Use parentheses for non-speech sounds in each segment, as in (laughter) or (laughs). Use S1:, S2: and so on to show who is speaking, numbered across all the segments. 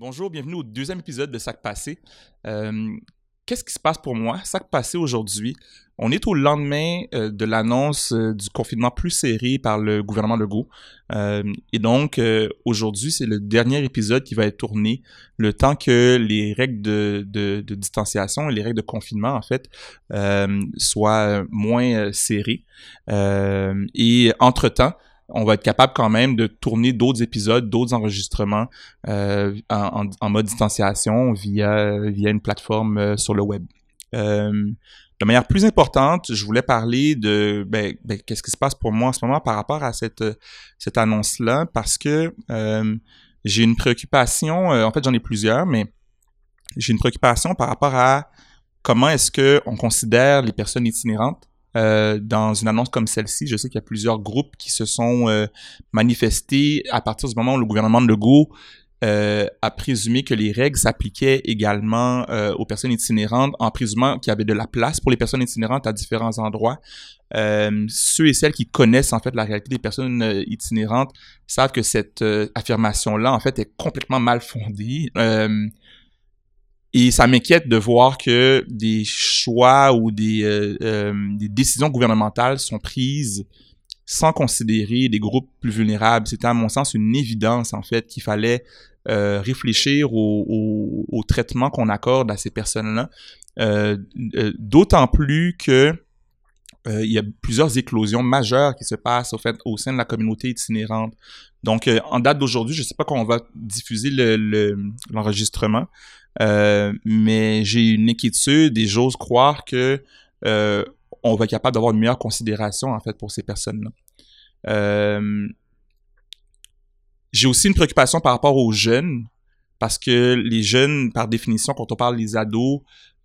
S1: Bonjour, bienvenue au deuxième épisode de Sac Passé. Euh, Qu'est-ce qui se passe pour moi? Sac Passé aujourd'hui, on est au lendemain euh, de l'annonce euh, du confinement plus serré par le gouvernement Legault. Et donc, aujourd'hui, c'est le dernier épisode qui va être tourné, le temps que les règles de, de, distanciation et les règles de confinement, en fait, soient moins serrées. Et entre-temps, on va être capable quand même de tourner d'autres épisodes, d'autres enregistrements euh, en, en- mode distanciation via, via une plateforme euh, sur le web. Euh, de manière plus importante, je voulais parler de ben, ben, qu'est-ce qui se passe pour moi en ce moment par rapport à cette, cette annonce-là, parce que euh, j'ai une préoccupation, en fait j'en ai plusieurs, mais j'ai une préoccupation par rapport à comment est-ce que on considère les personnes itinérantes euh, dans une annonce comme celle-ci, je sais qu'il y a plusieurs groupes qui se sont euh, manifestés à partir du moment où le gouvernement de Legault euh, a présumé que les règles s'appliquaient également aux personnes itinérantes, en présumant qu'il y avait de la place pour les personnes itinérantes à différents endroits. Ceux et celles qui connaissent en fait la réalité des personnes itinérantes savent que cette affirmation-là en fait est complètement mal fondée. Et ça m'inquiète de voir que des choix ou des, euh, euh, des décisions gouvernementales sont prises sans considérer des groupes plus vulnérables. C'était à mon sens une évidence en fait qu'il fallait euh, réfléchir au, au, au traitement qu'on accorde à ces personnes-là. Euh, euh, D'autant plus que il y a plusieurs éclosions majeures qui se passent au, fait, au sein de la communauté itinérante. Donc, en date d'aujourd'hui, je ne sais pas quand on va diffuser l'enregistrement, le, l'enregistrement, euh, mais j'ai une inquiétude et j'ose croire que euh, on va être capable d'avoir une meilleure considération en fait pour ces personnes-là. Euh, j'ai aussi une préoccupation par rapport aux jeunes, parce que les jeunes, par définition, quand on parle des ados,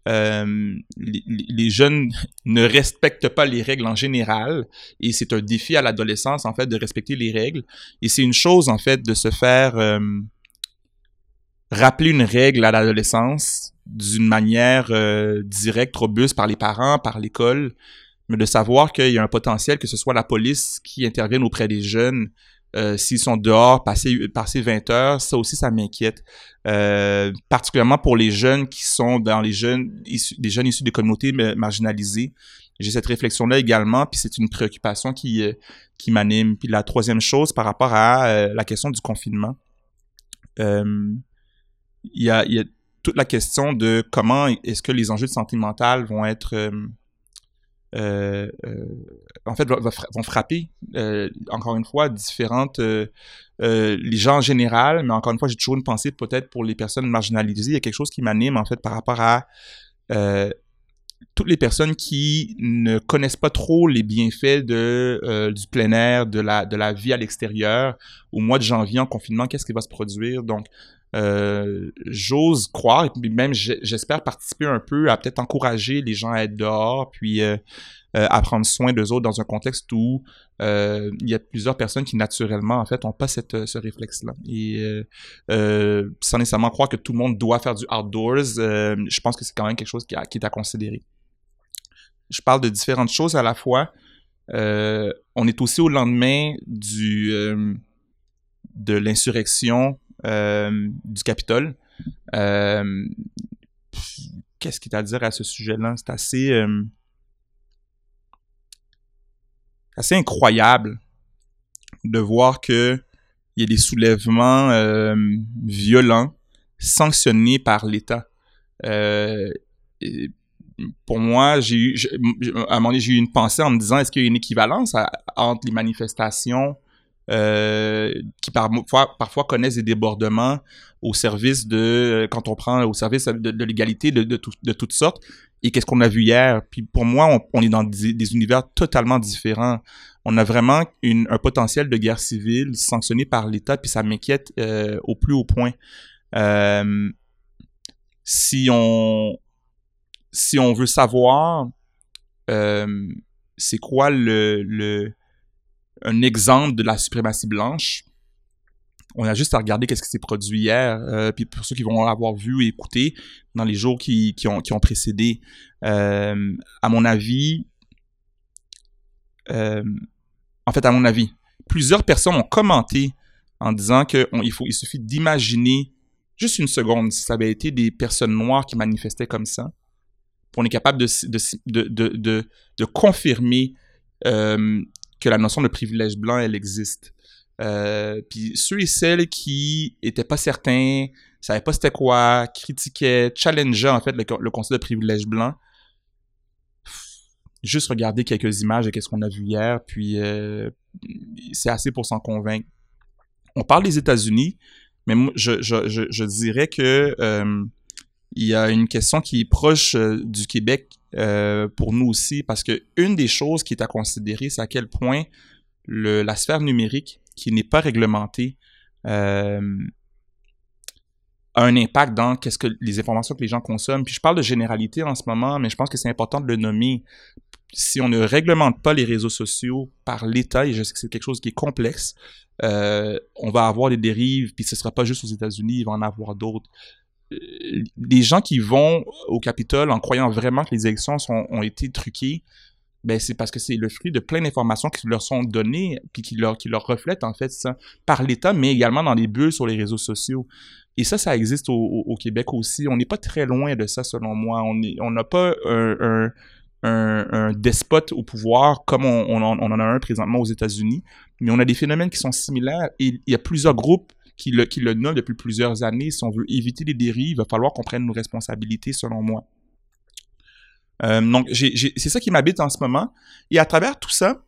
S1: les, jeunes (laughs) ne respectent pas les règles en général et c'est un défi à l'adolescence en fait de respecter les règles et c'est une chose en fait de se faire rappeler une règle à l'adolescence d'une manière euh, directe, robuste par les parents, par l'école, mais de savoir qu'il y a un potentiel que ce soit la police qui intervienne auprès des jeunes euh, s'ils sont dehors, passer, passer 20 heures, ça aussi, ça m'inquiète. Euh, particulièrement pour les jeunes qui sont dans les jeunes, issus, des jeunes issus des communautés marginalisées. J'ai cette réflexion-là également, puis c'est une préoccupation qui, euh, qui m'anime. Puis la troisième chose, par rapport à euh, la question du confinement, il y, a, toute la question de comment est-ce que les enjeux de santé mentale vont être euh, euh, en fait, vont frapper, euh, encore une fois, différentes... Euh, les gens en général, mais encore une fois, j'ai toujours une pensée peut-être pour les personnes marginalisées. Il y a quelque chose qui m'anime, en fait, par rapport à toutes les personnes qui ne connaissent pas trop les bienfaits de, du plein air, de la, de la vie à l'extérieur. Au mois de janvier, en confinement, qu'est-ce qui va se produire? Donc, euh, j'ose croire, et même j'espère participer un peu à peut-être encourager les gens à être dehors, puis euh, euh, à prendre soin d'eux autres dans un contexte où il y a plusieurs personnes qui naturellement en fait ont pas cette, ce réflexe-là. Et sans nécessairement croire que tout le monde doit faire du outdoors, je pense que c'est quand même quelque chose qui, a, qui, est à considérer. Je parle de différentes choses à la fois. on est aussi au lendemain du de l'insurrection euh, du Capitole. Euh, Qu'est-ce qu'il y a à dire à ce sujet-là? C'est assez, euh, incroyable de voir que il y a des soulèvements euh, violents sanctionnés par l'État. pour moi, j'ai eu, à un moment donné, j'ai eu une pensée en me disant, est-ce qu'il y a une équivalence entre les manifestations euh, qui parfois, parfois connaissent des débordements au service de, quand on prend au service de, l'égalité de, de, tout, de, toutes sortes. Et qu'est-ce qu'on a vu hier? Puis pour moi, on, est dans des, univers totalement différents. On a vraiment une, un potentiel de guerre civile sanctionné par l'État, puis ça m'inquiète euh, au plus haut point. Euh, si on si on veut savoir euh, c'est quoi le un exemple de la suprématie blanche. On a juste à regarder qu'est-ce qui s'est produit hier, euh, puis pour ceux qui vont l'avoir vu et écouté dans les jours qui, qui, ont, qui ont précédé. Euh, à mon avis, euh, en fait, à mon avis, plusieurs personnes ont commenté en disant qu'il il suffit d'imaginer juste une seconde, si ça avait été des personnes noires qui manifestaient comme ça, on est capable de, de, de, de, confirmer que la notion de privilège blanc, elle existe. Euh, puis ceux et celles qui étaient pas certains, savaient pas c'était quoi, critiquaient, challengeaient en fait le, concept de privilège blanc, juste regarder quelques images de ce qu'on a vu hier, puis euh, c'est assez pour s'en convaincre. On parle des États-Unis, mais moi, je, dirais que euh, il y a une question qui est proche du Québec euh, pour nous aussi, parce que une des choses qui est à considérer, c'est à quel point la sphère numérique, qui n'est pas réglementée, euh, a un impact dans qu'est-ce que les informations que les gens consomment. Puis je parle de généralité en ce moment, mais je pense que c'est important de le nommer. Si on ne réglemente pas les réseaux sociaux par l'État, et je sais que c'est quelque chose qui est complexe, euh, on va avoir des dérives, puis ce ne sera pas juste aux États-Unis, il va en avoir d'autres. Les gens qui vont au Capitole en croyant vraiment que les élections ont été truquées, ben c'est parce que c'est le fruit de plein d'informations qui leur sont données puis qui leur qui leur reflètent en fait ça par l'État mais également dans les bulles sur les réseaux sociaux. Et ça ça existe au, Québec aussi. On n'est pas très loin de ça selon moi. On n'a pas un, un, despote au pouvoir comme on, on, on en a un présentement aux États-Unis mais on a des phénomènes qui sont similaires. Et il y a plusieurs groupes qui le, qui le nomment depuis plusieurs années. Si on veut éviter les dérives, il va falloir qu'on prenne nos responsabilités, selon moi. Euh, donc, c'est ça qui m'habite en ce moment. Et à travers tout ça,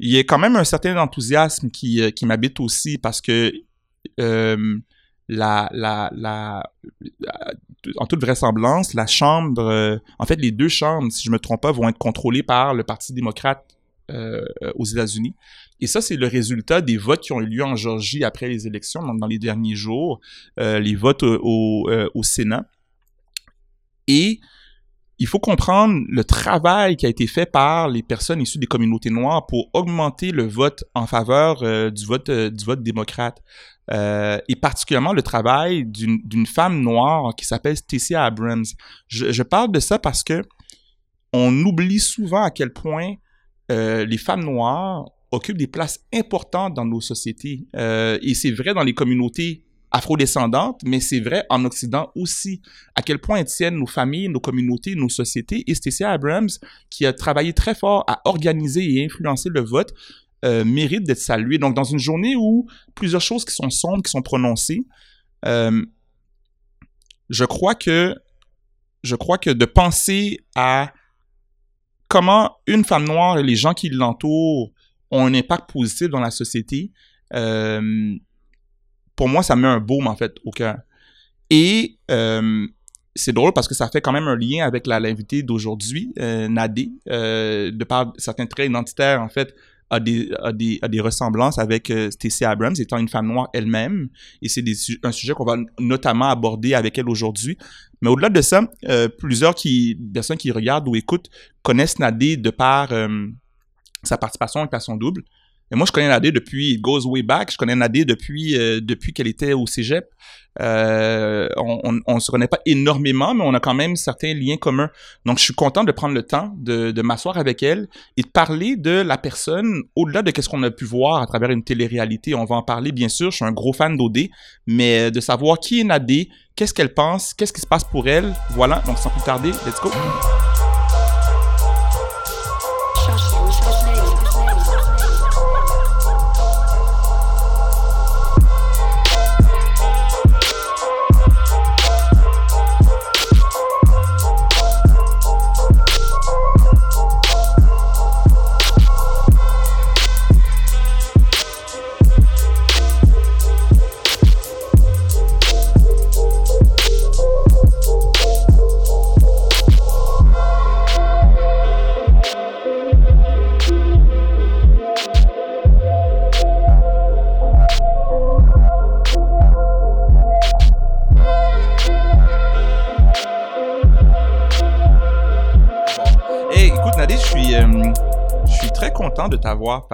S1: il y a quand même un certain enthousiasme qui, euh, m'habite aussi parce que euh, la, en toute vraisemblance, la Chambre, en fait, les deux chambres, si je me trompe pas, vont être contrôlées par le Parti démocrate aux États-Unis. Et ça, c'est le résultat des votes qui ont eu lieu en Georgie après les élections, donc dans les derniers jours, euh, les votes au, euh, au Sénat. Et il faut comprendre le travail qui a été fait par les personnes issues des communautés noires pour augmenter le vote en faveur euh, du vote du vote démocrate. Et particulièrement le travail d'une femme noire qui s'appelle Stacey Abrams. Je, je, parle de ça parce que on oublie souvent à quel point les femmes noires occupent des places importantes dans nos sociétés. Euh, et c'est vrai dans les communautés afrodescendantes, mais c'est vrai en Occident aussi. À quel point elles tiennent nos familles, nos communautés, nos sociétés. Et Stacey Abrams, qui a travaillé très fort à organiser et influencer le vote, euh, mérite d'être salué. Donc, dans une journée où plusieurs choses qui sont sombres, qui sont prononcées, euh, je crois que je crois que de penser à comment une femme noire et les gens qui l'entourent ont un impact positif dans la société, euh, pour moi, ça met un baume, en fait, au cœur. Et euh, c'est drôle parce que ça fait quand même un lien avec l'invité d'aujourd'hui, euh, Nadé, de par certains traits identitaires, en fait, a des, a des, a des ressemblances avec Stacey Abrams, étant une femme noire elle-même. Et c'est un sujet qu'on va notamment aborder avec elle aujourd'hui. Mais au-delà de ça, plusieurs qui, personnes qui regardent ou écoutent connaissent Nadé de par sa participation avec son Double. Et moi, je connais Nadé depuis It Goes Way Back. Je connais Nadé depuis, euh, depuis qu'elle était au cégep. Euh, on, on, se connaît pas énormément, mais on a quand même certains liens communs. Donc, je suis content de prendre le temps de, de m'asseoir avec elle et de parler de la personne au-delà de ce qu'on a pu voir à travers une télé-réalité. On va en parler, bien sûr. Je suis un gros fan d'OD, mais de savoir qui est Nadé, qu'est-ce qu'elle pense, qu'est-ce qui se passe pour elle. Voilà. Donc, sans plus tarder, let's go.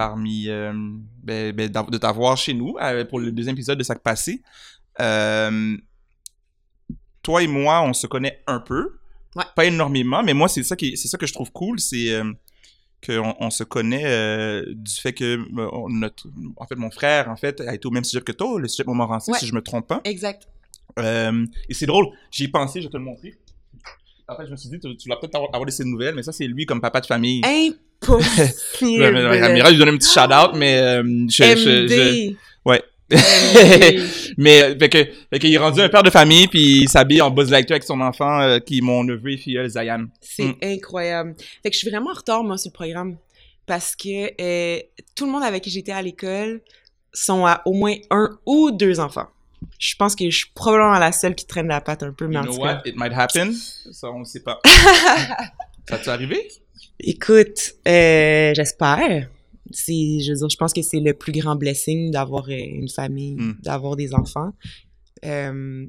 S1: Parmi, euh, ben, ben, de t'avoir chez nous euh, pour le deuxième épisode de Sac Passé. Euh, toi et moi, on se connaît un peu,
S2: ouais.
S1: pas énormément, mais moi c'est ça qui, c'est ça que je trouve cool, c'est qu'on on se connaît euh, du fait que notre, en fait, mon frère en fait a été au même sujet que toi, le sujet Montmorency, ouais. si je me trompe pas.
S2: Exact.
S1: Euh, et c'est drôle, j'y ai pensé, je vais te le montrer. En fait, je me suis dit, tu, tu vas peut-être avoir, avoir de nouvelles, mais ça, c'est lui comme papa de famille. Ouais, Amira, je lui donne un petit shout-out, mais euh, je, je- je-
S2: MD.
S1: ouais.
S2: MD. (laughs)
S1: mais euh, fait que, fait qu'il est rendu un père de famille, puis il s'habille en Buzz Lightyear avec son enfant, euh, qui est mon neveu et filleul, Zayan.
S2: C'est
S1: Mm.
S2: incroyable. Fait que je suis vraiment en retard, moi, sur le programme. Parce que euh, tout le monde avec qui j'étais à l'école sont à au moins un ou deux enfants. Je pense que je suis probablement la seule qui traîne la patte un peu, mais
S1: You
S2: en
S1: know
S2: tout
S1: what?
S2: cas.
S1: It might happen. Ça, on ne sait pas. (laughs) ça t'est arrivé?
S2: Écoute, euh, j'espère. C'est, je veux dire, je pense que c'est le plus grand blessing d'avoir euh, une famille,
S1: Mm.
S2: d'avoir des enfants. Euh,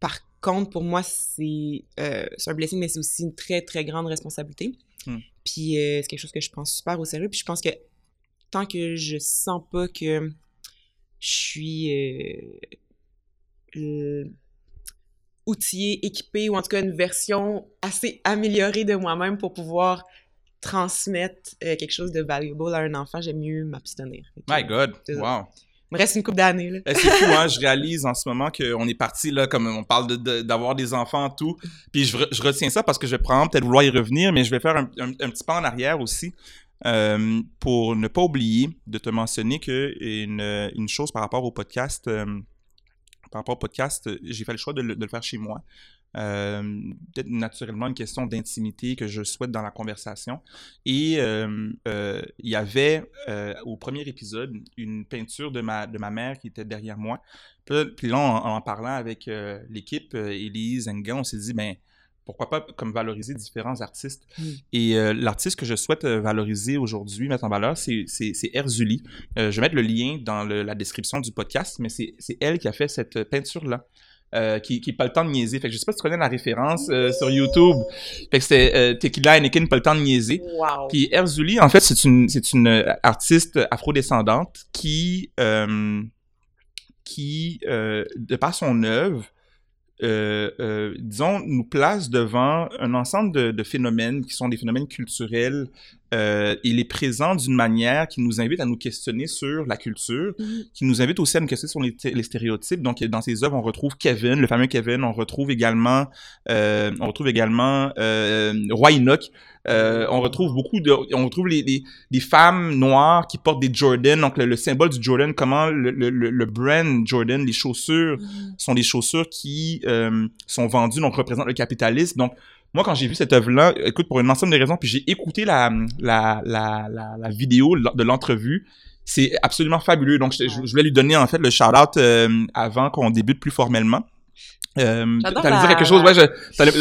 S2: par contre, pour moi, c'est, euh, c'est un blessing, mais c'est aussi une très, très grande responsabilité.
S1: Mm.
S2: Puis euh, c'est quelque chose que je prends super au sérieux. Puis je pense que tant que je sens pas que je suis outillée, équipée, ou en tout cas une version assez améliorée de moi-même pour pouvoir transmettre euh, quelque chose de valuable à un enfant, j'aime mieux m'abstenir.
S1: My God. Wow.
S2: Il me reste une couple d'années, là.
S1: Eh, C'est fou, hein? Je réalise en ce moment qu'on est parti, là, comme on parle de- de- d'avoir des enfants, tout. Puis je, re- je retiens ça parce que je vais probablement peut-être vouloir y revenir, mais je vais faire un, un- un petit pas en arrière aussi euh, pour ne pas oublier de te mentionner que une, une chose par rapport au podcast, euh, par rapport au podcast, j'ai fait le choix de le, de le faire chez moi. Euh, peut-être naturellement une question d'intimité que je souhaite dans la conversation. Et euh, euh, il y avait au premier épisode une peinture de ma, de ma mère qui était derrière moi. Puis là, en, en parlant avec l'équipe, euh, Élise, Enga, on s'est dit, ben, pourquoi pas comme valoriser différents artistes.
S2: Mm.
S1: Et euh, l'artiste que je souhaite euh, valoriser aujourd'hui, mettre en valeur, c'est Erzuli. Euh, je vais mettre le lien dans le- la description du podcast, mais c'est c'est elle qui a fait cette peinture-là. Euh, qui, qui pas le temps de niaiser. Fait que je sais pas si tu connais la référence euh, sur YouTube. Fait que c'était euh, Tequila Anakin, pas le temps de niaiser.
S2: Wow!
S1: Puis Erzuli, en fait, c'est une, c'est une euh, artiste afrodescendante qui, qui de par son œuvre, euh, euh, disons, nous place devant un ensemble de, de phénomènes qui sont des phénomènes culturels. Euh, il est présent d'une manière qui nous invite à nous questionner sur la culture,
S2: Mhm.
S1: qui nous invite aussi à nous questionner sur les, stéréotypes. Donc, dans ses œuvres, on retrouve Kevin, le fameux Kevin. On retrouve également, euh, on retrouve également euh, Roy Enoch. On retrouve beaucoup de, on retrouve les, femmes noires qui portent des Jordan. Donc, le, le symbole du Jordan, comment le, le, le brand Jordan, les chaussures
S2: Mhm.
S1: sont des chaussures qui sont vendues, donc représentent le capitalisme. Donc, moi, quand j'ai vu cette œuvre-là, écoute, pour un ensemble de raisons, puis j'ai écouté la, la, la, la, la vidéo de l'entrevue, c'est absolument fabuleux. Donc, je, je voulais lui donner, en fait, le shout-out euh, avant qu'on débute plus formellement. Euh, T'allais dire quelque chose? Ouais, je,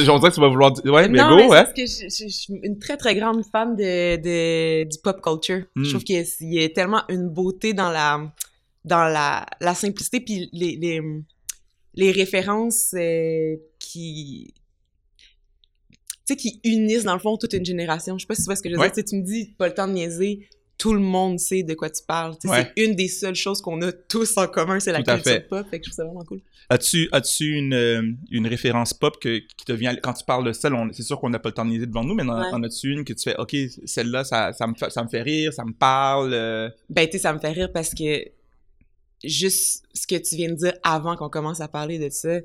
S1: on dirait que tu vas vouloir dire... Ouais, mais
S2: non,
S1: go,
S2: mais
S1: ouais.
S2: parce que je, je- je suis une très, très grande fan de, de- du pop culture.
S1: Mm.
S2: Je trouve qu'il y y a tellement une beauté dans la, dans la, la simplicité, puis les, les, les références euh, qui... Tu sais, qui unissent, dans le fond, toute une génération. Je sais pas si tu vois ce que je veux
S1: Ouais.
S2: dire. Tu me dis, pas le temps de niaiser, tout le monde sait de quoi tu parles.
S1: Ouais.
S2: C'est une des seules choses qu'on a tous en commun, c'est la culture
S1: fait.
S2: pop. Fait que je trouve ça vraiment cool.
S1: As-tu as-tu une, euh, une référence pop que, qui te vient... Quand tu parles de celle, on- c'est sûr qu'on n'a pas le temps de niaiser devant nous, mais en,
S2: Ouais.
S1: en as-tu une que tu fais, OK, celle-là, ça, ça, me fait, ça me fait rire, ça me parle... euh,
S2: Ben, tu sais, ça me fait rire parce que juste ce que tu viens de dire avant qu'on commence à parler de ça,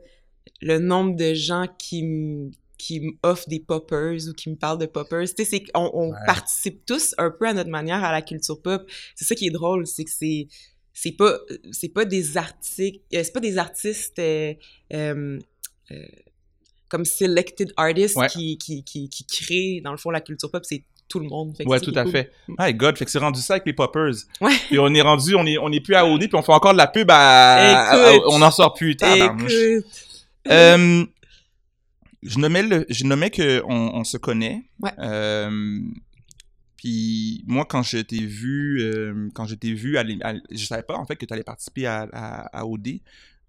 S2: le nombre de gens qui me qui m'offrent des poppers ou qui me parlent de poppers, tu sais, c'est qu'on on
S1: Ouais.
S2: participe tous un peu à notre manière à la culture pop. C'est ça qui est drôle, c'est que c'est c'est pas c'est pas des articles, euh, c'est pas des artistes euh, euh, euh, comme selected artists
S1: Ouais.
S2: qui, qui, qui, qui créent dans le fond la culture pop, c'est tout le monde. Fait
S1: Ouais, tout à
S2: est
S1: fait. My God, fait que c'est rendu ça avec les poppers.
S2: Ouais.
S1: Puis on est rendu, on est, on est plus à OD, puis on fait encore de la pub à... on en sort plus.
S2: cool. Écoute.
S1: Je nommais le, je nommais que on, se connaît.
S2: Ouais.
S1: Euh, puis moi, quand je t'ai vu, euh, quand je t'ai vu, à je savais pas en fait que tu allais participer à, à, à OD.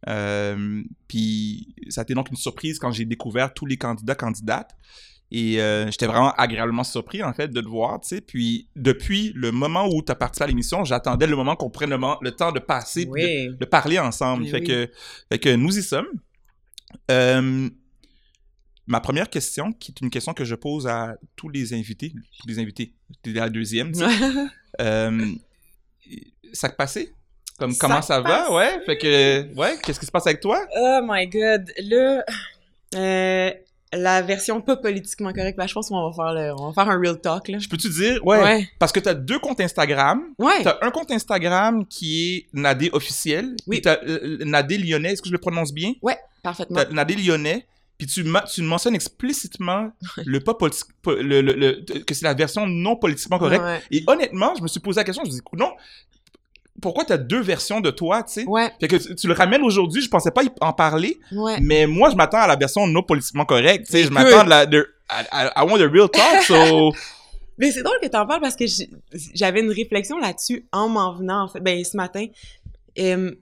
S1: Euh, puis ça a été donc une surprise quand j'ai découvert tous les candidats candidates. Et euh, j'étais vraiment agréablement surpris en fait de te voir, tu sais. Puis depuis le moment où tu as participé à l'émission, j'attendais le moment qu'on prenne le, temps de passer, de,
S2: Oui.
S1: de parler ensemble. Fait,
S2: oui.
S1: que, fait que nous y sommes. Euh, ma première question, qui est une question que je pose à tous les invités, tous les invités, c'était la deuxième, tu sais. (laughs) Euh, ça passé? Comme comment ça va, ouais. Fait que, ouais, qu'est-ce qui se passe avec toi?
S2: Oh my god. Là, euh, la version pas politiquement correcte, ben, je pense qu'on va faire le, on va faire un real talk, là.
S1: Je peux te dire, ouais,
S2: Ouais.
S1: parce que t'as deux comptes Instagram.
S2: Ouais.
S1: T'as un compte Instagram qui est Nadé officiel.
S2: Oui.
S1: T'as euh, Nadé Lyonnais, est-ce que je le prononce bien?
S2: Parfaitement.
S1: T'as Nadé Lyonnais. Puis tu, tu mentionnes explicitement le pas le, le- le- que c'est la version non politiquement correcte.
S2: Ouais.
S1: Et honnêtement, je me suis posé la question, je me dis, non, pourquoi t'as deux versions de toi, tu sais?
S2: Ouais.
S1: Fait que tu, tu le ramènes aujourd'hui, je pensais pas y- en parler,
S2: Ouais.
S1: mais moi, je m'attends à la version non politiquement correcte, tu sais, je m'attends à la, de, I, want the real talk, so... (laughs)
S2: Mais c'est drôle que t'en parles parce que j'avais une réflexion là-dessus en m'en venant, en fait. Ben, ce matin. Tu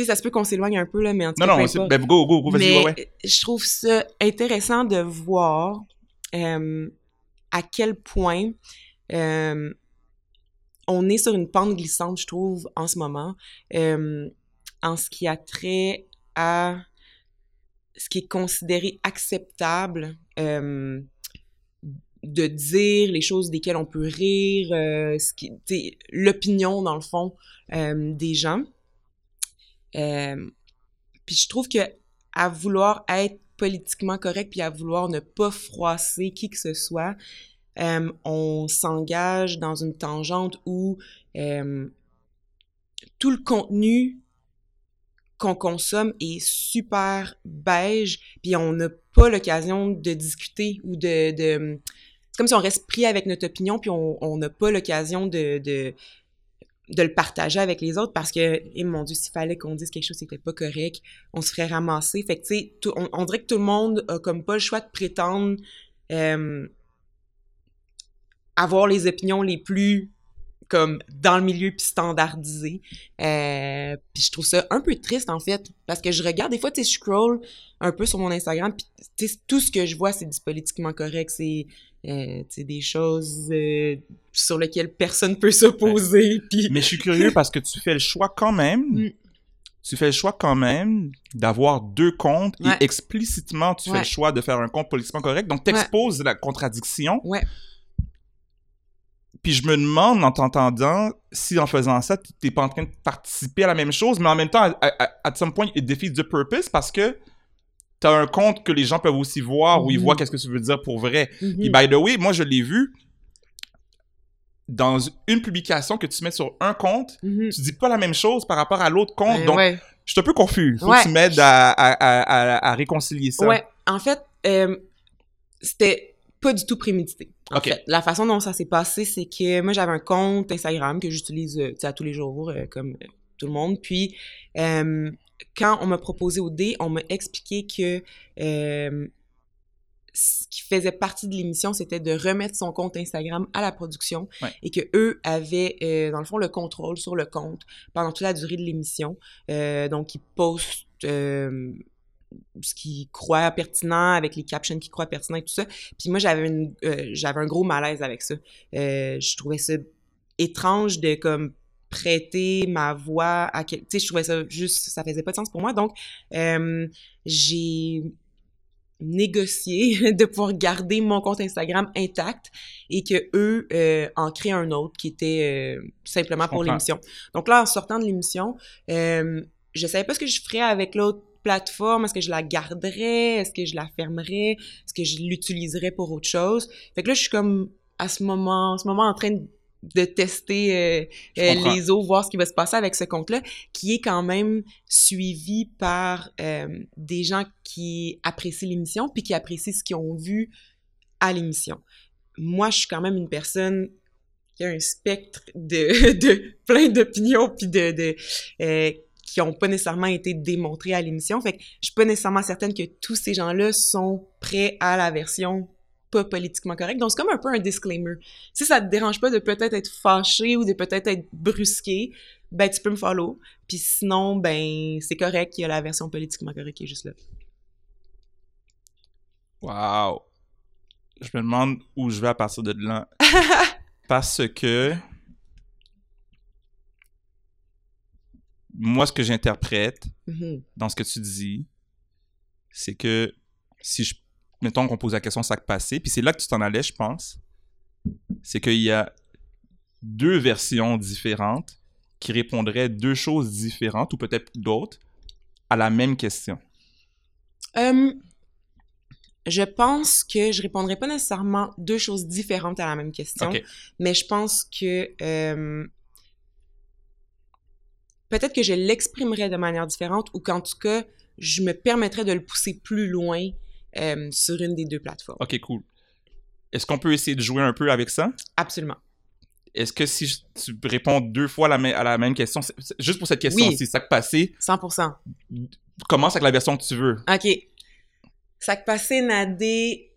S2: sais, ça se peut qu'on s'éloigne un peu, là, mais en tout
S1: Non,
S2: cas,
S1: non, c'est-
S2: importe.
S1: ben, go, go, go, vas-y, ouais, ouais.
S2: je trouve ça intéressant de voir euh, à quel point euh, on est sur une pente glissante, je trouve, en ce moment, euh, en ce qui a trait à ce qui est considéré acceptable de dire les choses desquelles on peut rire, ce qui, l'opinion, dans le fond, des gens. Euh, puis je trouve que à vouloir être politiquement correct puis à vouloir ne pas froisser qui que ce soit, euh, on s'engage dans une tangente où euh, tout le contenu qu'on consomme est super beige, puis on n'a pas l'occasion de discuter ou de... c'est comme si on reste pris avec notre opinion, puis on n'a pas l'occasion de, de le partager avec les autres parce que, eh, mon Dieu, s'il fallait qu'on dise quelque chose qui n'était pas correct, on se ferait ramasser. Fait que, tu sais, on, dirait que tout le monde a comme pas le choix de prétendre euh, avoir les opinions les plus comme dans le milieu puis standardisées. Euh, puis je trouve ça un peu triste en fait parce que je regarde des fois tu sais je scroll un peu sur mon Instagram puis tout ce que je vois c'est politiquement correct c'est euh, tu sais des choses euh, sur lesquelles personne peut s'opposer puis
S1: Mais je suis curieux parce que tu fais le choix quand même.
S2: Mm.
S1: Tu fais le choix quand même d'avoir deux comptes
S2: Ouais.
S1: et explicitement tu fais
S2: Ouais.
S1: le choix de faire un compte politiquement correct. Donc t'exposes la contradiction.
S2: Ouais.
S1: Puis je me demande en t'entendant si en faisant ça t'es pas en train de participer à la même chose, mais en même temps, à, à, at some point, it defeats the purpose parce que t'as un compte que les gens peuvent aussi voir où ils
S2: Mhm.
S1: voient qu'est-ce que tu veux dire pour vrai.
S2: Mhm.
S1: Puis, by the way, moi, je l'ai vu dans une publication que tu mets sur un compte,
S2: Mhm.
S1: tu dis pas la même chose par rapport à l'autre compte.
S2: Ben
S1: donc,
S2: ouais.
S1: je suis un peu confus. Faut
S2: Ouais.
S1: que tu m'aides à, à, à, à- à réconcilier ça.
S2: Ouais, en fait, euh, c'était pas du tout prémédité. En
S1: Ok.
S2: fait, la façon dont ça s'est passé, c'est que moi j'avais un compte Instagram que j'utilise euh, à tous les jours, euh, comme euh, tout le monde. Puis quand on m'a proposé au dé, on m'a expliqué que euh, ce qui faisait partie de l'émission, c'était de remettre son compte Instagram à la production
S1: Ouais.
S2: et que eux avaient, euh, dans le fond, le contrôle sur le compte pendant toute la durée de l'émission. Euh, donc, ils postent ce qu'ils croient pertinent, avec les captions qu'ils croient pertinents et tout ça. Puis moi, j'avais une, j'avais un gros malaise avec ça. Je trouvais ça étrange de comme prêter ma voix à quel... Tu sais, je trouvais ça juste... Ça faisait pas de sens pour moi. Donc, euh, j'ai négocié (laughs) de pouvoir garder mon compte Instagram intact et que eux euh, en créent un autre qui était euh, simplement pour l'émission. Donc là, en sortant de l'émission, euh, je savais pas ce que je ferais avec l'autre plateforme. Est-ce que je la garderais? Est-ce que je la fermerais? Est-ce que je l'utiliserais pour autre chose? Fait que là, je suis comme à ce moment, en ce moment en train de, de tester euh, euh, les eaux, voir ce qui va se passer avec ce compte-là, qui est quand même suivi par euh, des gens qui apprécient l'émission puis qui apprécient ce qu'ils ont vu à l'émission. Moi, je suis quand même une personne qui a un spectre de, (laughs) de plein d'opinions puis de, de qui ont pas nécessairement été démontrées à l'émission. Fait que je suis pas nécessairement certaine que tous ces gens-là sont prêts à la version pas politiquement correcte. Donc, c'est comme un peu un disclaimer. Si ça te dérange pas de peut-être être fâché ou de peut-être être brusqué, ben, tu peux me follow. Puis sinon, ben, c'est correct, il y a la version politiquement correcte qui est juste là.
S1: Wow. Je me demande où je vais à partir de là. (laughs) Parce que moi, ce que j'interprète
S2: Mhm.
S1: dans ce que tu dis, c'est que si je. Mettons qu'on pose la question sac passé, puis c'est là que tu t'en allais, je pense. C'est qu'il y a deux versions différentes qui répondrait deux choses différentes ou peut-être d'autres à la même question?
S2: Hum, je pense que je répondrai pas nécessairement deux choses différentes à la même question, mais je pense que hum, peut-être que je l'exprimerais de manière différente ou qu'en tout cas, je me permettrais de le pousser plus loin hum, sur une des deux plateformes.
S1: OK, cool. Est-ce qu'on peut essayer de jouer un peu avec ça?
S2: Absolument.
S1: Est-ce que si je- tu réponds deux fois à la, mê- à la même question, juste pour cette question,
S2: Oui.
S1: ça passé,
S2: 100%.
S1: commence avec la version que tu veux.
S2: OK. Sac passé nadé.od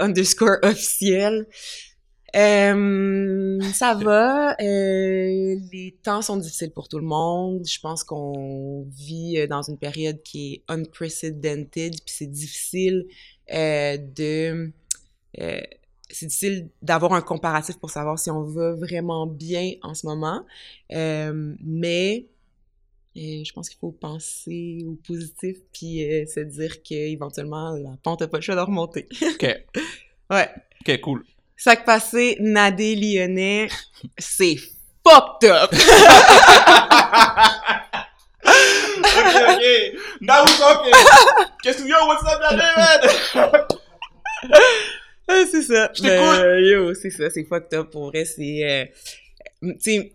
S2: underscore officiel. Euh, ça va. euh, les temps sont difficiles pour tout le monde. Je pense qu'on vit euh, dans une période qui est unprecedented, puis c'est difficile euh, de... c'est difficile d'avoir un comparatif pour savoir si on va vraiment bien en ce moment. Mais je pense qu'il faut penser au positif puis euh, se dire qu'éventuellement la pente n'a pas le choix de remonter.
S1: OK. (laughs)
S2: ouais.
S1: OK, cool.
S2: Sac passé, Nadé Lyonnais, c'est fucked up! (laughs)
S1: OK, OK. Now we're talking. Qu'est-ce que yo, what's up, la man? (laughs)
S2: C'est ça.
S1: Je t'écoute.
S2: Ben, yo, c'est ça, c'est fucked up pour vrai. C'est. euh, tu sais,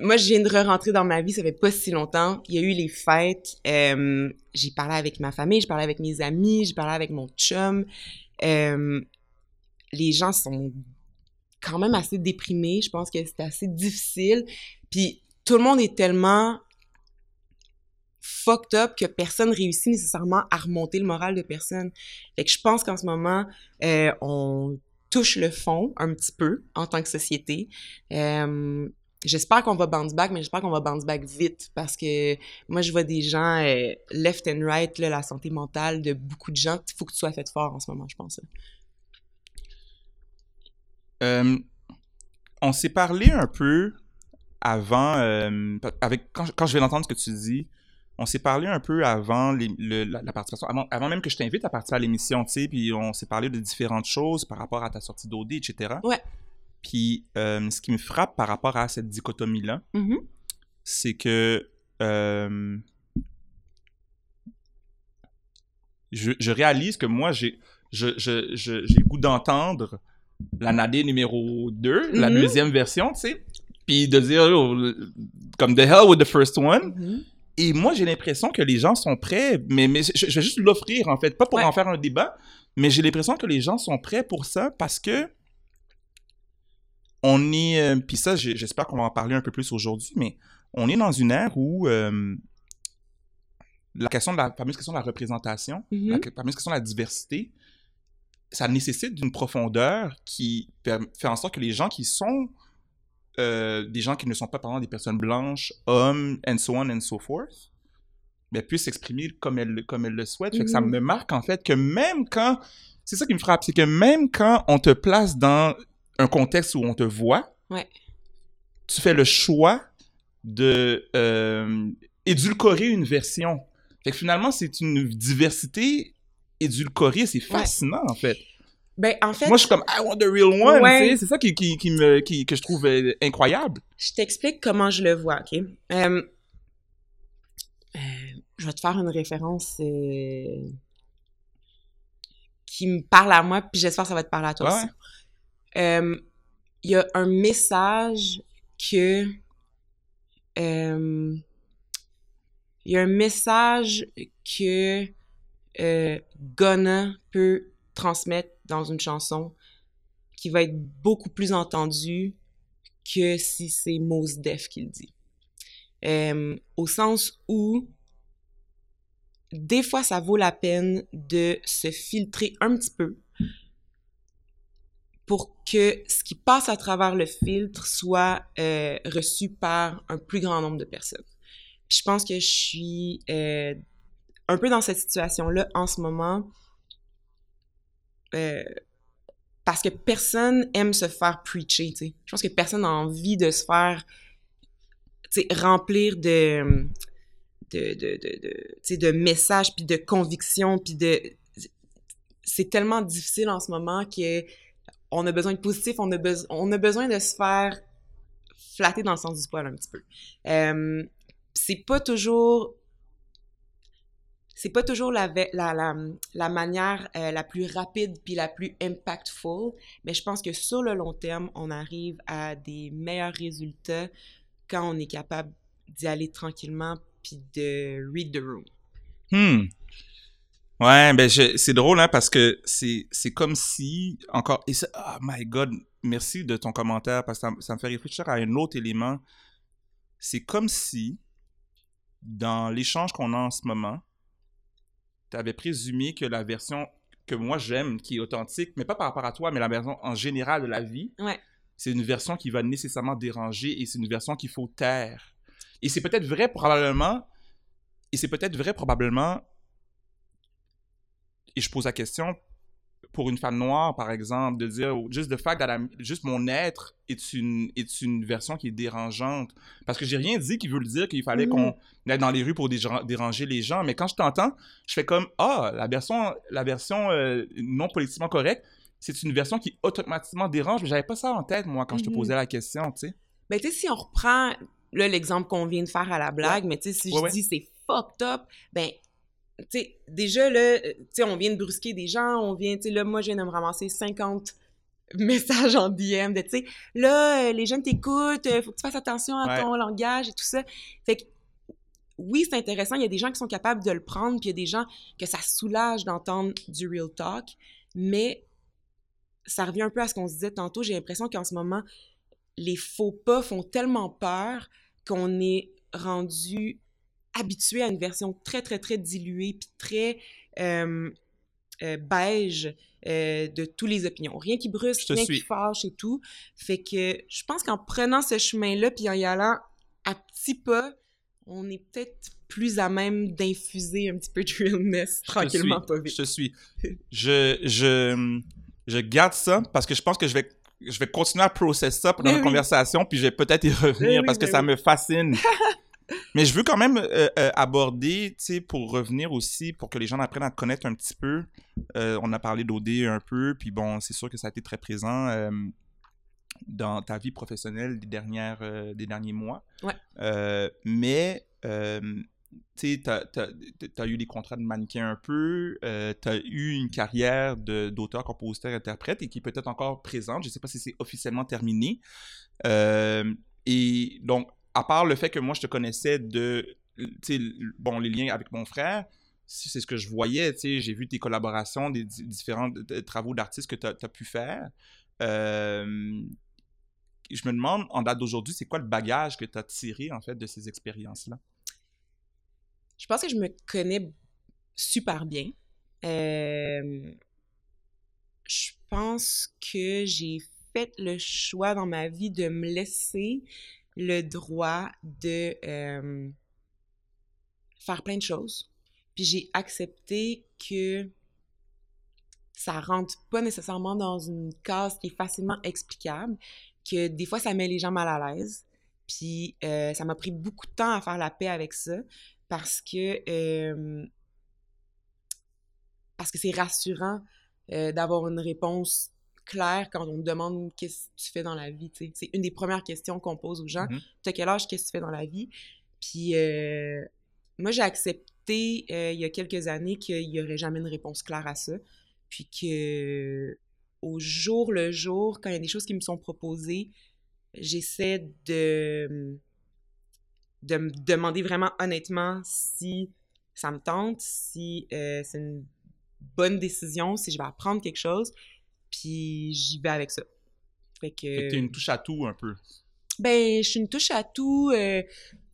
S2: moi, je viens de re-rentrer dans ma vie, ça fait pas si longtemps. Il y a eu les fêtes. euh, j'ai parlé avec ma famille, j'ai parlé avec mes amis, j'ai parlé avec mon chum. Les gens sont quand même assez déprimés. Je pense que c'est assez difficile. Puis tout le monde est tellement fucked up que personne réussit nécessairement à remonter le moral de personne. Fait que je pense qu'en ce moment, euh, on touche le fond un petit peu en tant que société. Euh, j'espère qu'on va bounce back, mais j'espère qu'on va bounce back vite parce que moi, je vois des gens euh, left and right, la santé mentale de beaucoup de gens. Il faut que tu sois fait fort en ce moment, je pense.
S1: Euh, on s'est parlé un peu avant, euh, avec, quand, quand je viens d'entendre ce que tu dis, on s'est parlé un peu avant les- le- la, la participation, avant, avant même que je t'invite à participer à l'émission, tu sais, puis on s'est parlé de différentes choses par rapport à ta sortie d'OD, etc.
S2: Ouais.
S1: Puis euh, ce qui me frappe par rapport à cette dichotomie-là,
S2: Mhm.
S1: c'est que euh, je, je réalise que moi, j'ai je, je, je- j'ai le goût d'entendre la Nadé numéro 2, la
S2: Mhm.
S1: deuxième version, tu sais, puis de dire, oh, comme the hell with the first one.
S2: Mhm.
S1: Et moi, j'ai l'impression que les gens sont prêts, mais, mais je, je vais juste l'offrir, en fait, pas pour
S2: Ouais.
S1: en faire un débat, mais j'ai l'impression que les gens sont prêts pour ça parce que on est, euh, puis ça, j'espère qu'on va en parler un peu plus aujourd'hui, mais on est dans une ère où euh, la question de la fameuse question de la représentation, la fameuse question de la diversité, ça nécessite d'une profondeur qui fait en sorte que les gens qui sont euh, des gens qui ne sont pas, par exemple, des personnes blanches, hommes, and so on and so forth, mais puissent s'exprimer comme elles, comme elles le souhaitent. Fait que ça
S2: Mhm.
S1: me marque, en fait, que même quand... C'est ça qui me frappe, c'est que même quand on te place dans un contexte où on te voit,
S2: Ouais.
S1: tu fais le choix de euh, édulcorer une version. Fait que finalement, c'est une diversité édulcorée. C'est fascinant, en fait.
S2: Ben, en fait,
S1: Moi, je suis comme, I want the real one,
S2: Ouais.
S1: C'est ça qui, qui, qui me, qui, que je trouve euh, incroyable.
S2: je t'explique comment je le vois, OK? Euh, euh, je vais te faire une référence qui me parle à moi, puis j'espère que ça va te parler à toi
S1: Ouais,
S2: aussi. Il y a un message que... Il y a un message que euh, Ghana peut transmettre dans une chanson qui va être beaucoup plus entendu que si c'est Mos Def qui le dit. Euh, au sens où des fois ça vaut la peine de se filtrer un petit peu pour que ce qui passe à travers le filtre soit euh, reçu par un plus grand nombre de personnes. Je pense que je suis euh, un peu dans cette situation-là en ce moment euh, parce que personne aime se faire preacher, tu sais. Je pense que personne n'a envie de se faire, tu sais, remplir de, de, de, de, de, messages, puis de convictions, puis de... C'est tellement difficile en ce moment que on a besoin de positif, on a, besoin on a besoin de se faire flatté dans le sens du poil un petit peu. Euh, c'est pas toujours c'est pas toujours la, manière euh, la plus rapide puis la plus impactful, mais je pense que sur le long terme, on arrive à des meilleurs résultats quand on est capable d'y aller tranquillement puis de read the room.
S1: Hmm. Ouais, ben c'est drôle hein, parce que c'est comme si encore oh my god, merci de ton commentaire parce que ça me fait réfléchir à un autre élément. C'est comme si dans l'échange qu'on a en ce moment, tu avais présumé que la version que moi j'aime, qui est authentique, mais pas par rapport à toi, mais la version en général de la vie, c'est une version qui va nécessairement déranger et c'est une version qu'il faut taire. Et c'est peut-être vrai probablement, et c'est peut-être vrai probablement, et je pose la question, pour une femme noire, par exemple, de dire juste le fact que juste mon être est une, est une version qui est dérangeante. Parce que j'ai rien dit qui veut le dire qu'il fallait qu'on mm. aille dans les rues pour déranger les gens. Mais quand je t'entends, je fais comme Ah, la version, la version euh, non politiquement correcte, c'est une version qui automatiquement dérange. Mais j'avais pas ça en tête, moi, quand je te mm-hmm. posais la question, tu sais.
S2: Ben, tu sais, si on reprend l'exemple qu'on vient de faire à la blague, mais tu sais, si je dis c'est fucked up, ben sais, déjà, là, euh, tu sais, on vient de brusquer des gens, on vient, tu sais, là, moi, je viens de me ramasser 50 (laughs) messages en DM de, tu sais, là, euh, les jeunes t'écoutent, euh, faut que tu fasses attention à ton langage et tout ça. Fait que, oui, c'est intéressant, il y a des gens qui sont capables de le prendre, puis il y a des gens que ça soulage d'entendre du real talk, mais ça revient un peu à ce qu'on se disait tantôt, j'ai l'impression qu'en ce moment, les faux pas font tellement peur qu'on est rendu habitué à une version très, très, très diluée, puis très euh, euh, beige euh, de toutes les opinions. Rien qui brusque, rien qui fâche et tout. Fait que je pense qu'en prenant ce chemin-là, puis en y allant à petits pas, on est peut-être plus à même d'infuser un petit peu de realness tranquillement, pas vite.
S1: Je te suis. Je, je, je garde ça parce que je pense que je vais je vais continuer à processer ça pendant la conversation, puis je vais peut-être y revenir parce que ça me fascine. (laughs) Mais je veux quand même euh, euh, aborder, tu sais, pour revenir aussi, pour que les gens apprennent à te connaître un petit peu. Euh, on a parlé d'OD un peu, puis bon, c'est sûr que ça a été très présent dans ta vie professionnelle des, dernières, des derniers mois.
S2: Ouais.
S1: mais, tu sais, tu as, eu des contrats de mannequin un peu, tu as eu une carrière d'auteur, compositeur, interprète et qui est peut-être encore présente. Je ne sais pas si c'est officiellement terminé. et donc, à part le fait que moi, je te connaissais de, bon, les liens avec mon frère, c'est ce que je voyais, tu sais, j'ai vu tes collaborations, des différents travaux d'artistes que tu as, pu faire. Euh, je me demande, en date d'aujourd'hui, c'est quoi le bagage que tu as tiré, en fait, de ces expériences-là?
S2: Je pense que je me connais super bien. Euh, je pense que j'ai fait le choix dans ma vie de me laisser le droit de euh, faire plein de choses. Puis j'ai accepté que ça rentre pas nécessairement dans une case qui est facilement explicable, que des fois ça met les gens mal à l'aise. Puis euh, ça m'a pris beaucoup de temps à faire la paix avec ça parce que euh, parce que c'est rassurant d'avoir une réponse clair quand on me demande qu'est-ce que tu fais dans la vie. C'est une des premières questions qu'on pose aux gens. Mm-hmm. Tu as quel âge, qu'est-ce que tu fais dans la vie? Puis euh, moi, j'ai accepté euh, il y a quelques années qu'il n'y aurait jamais une réponse claire à ça. Puis que au jour le jour, quand il y a des choses qui me sont proposées, j'essaie de, de me demander vraiment honnêtement si ça me tente, si euh, c'est une bonne décision, si je vais apprendre quelque chose puis j'y vais avec ça.
S1: Fait que. Fait que t'es une touche à tout un peu.
S2: Ben, je suis une touche à tout. Euh,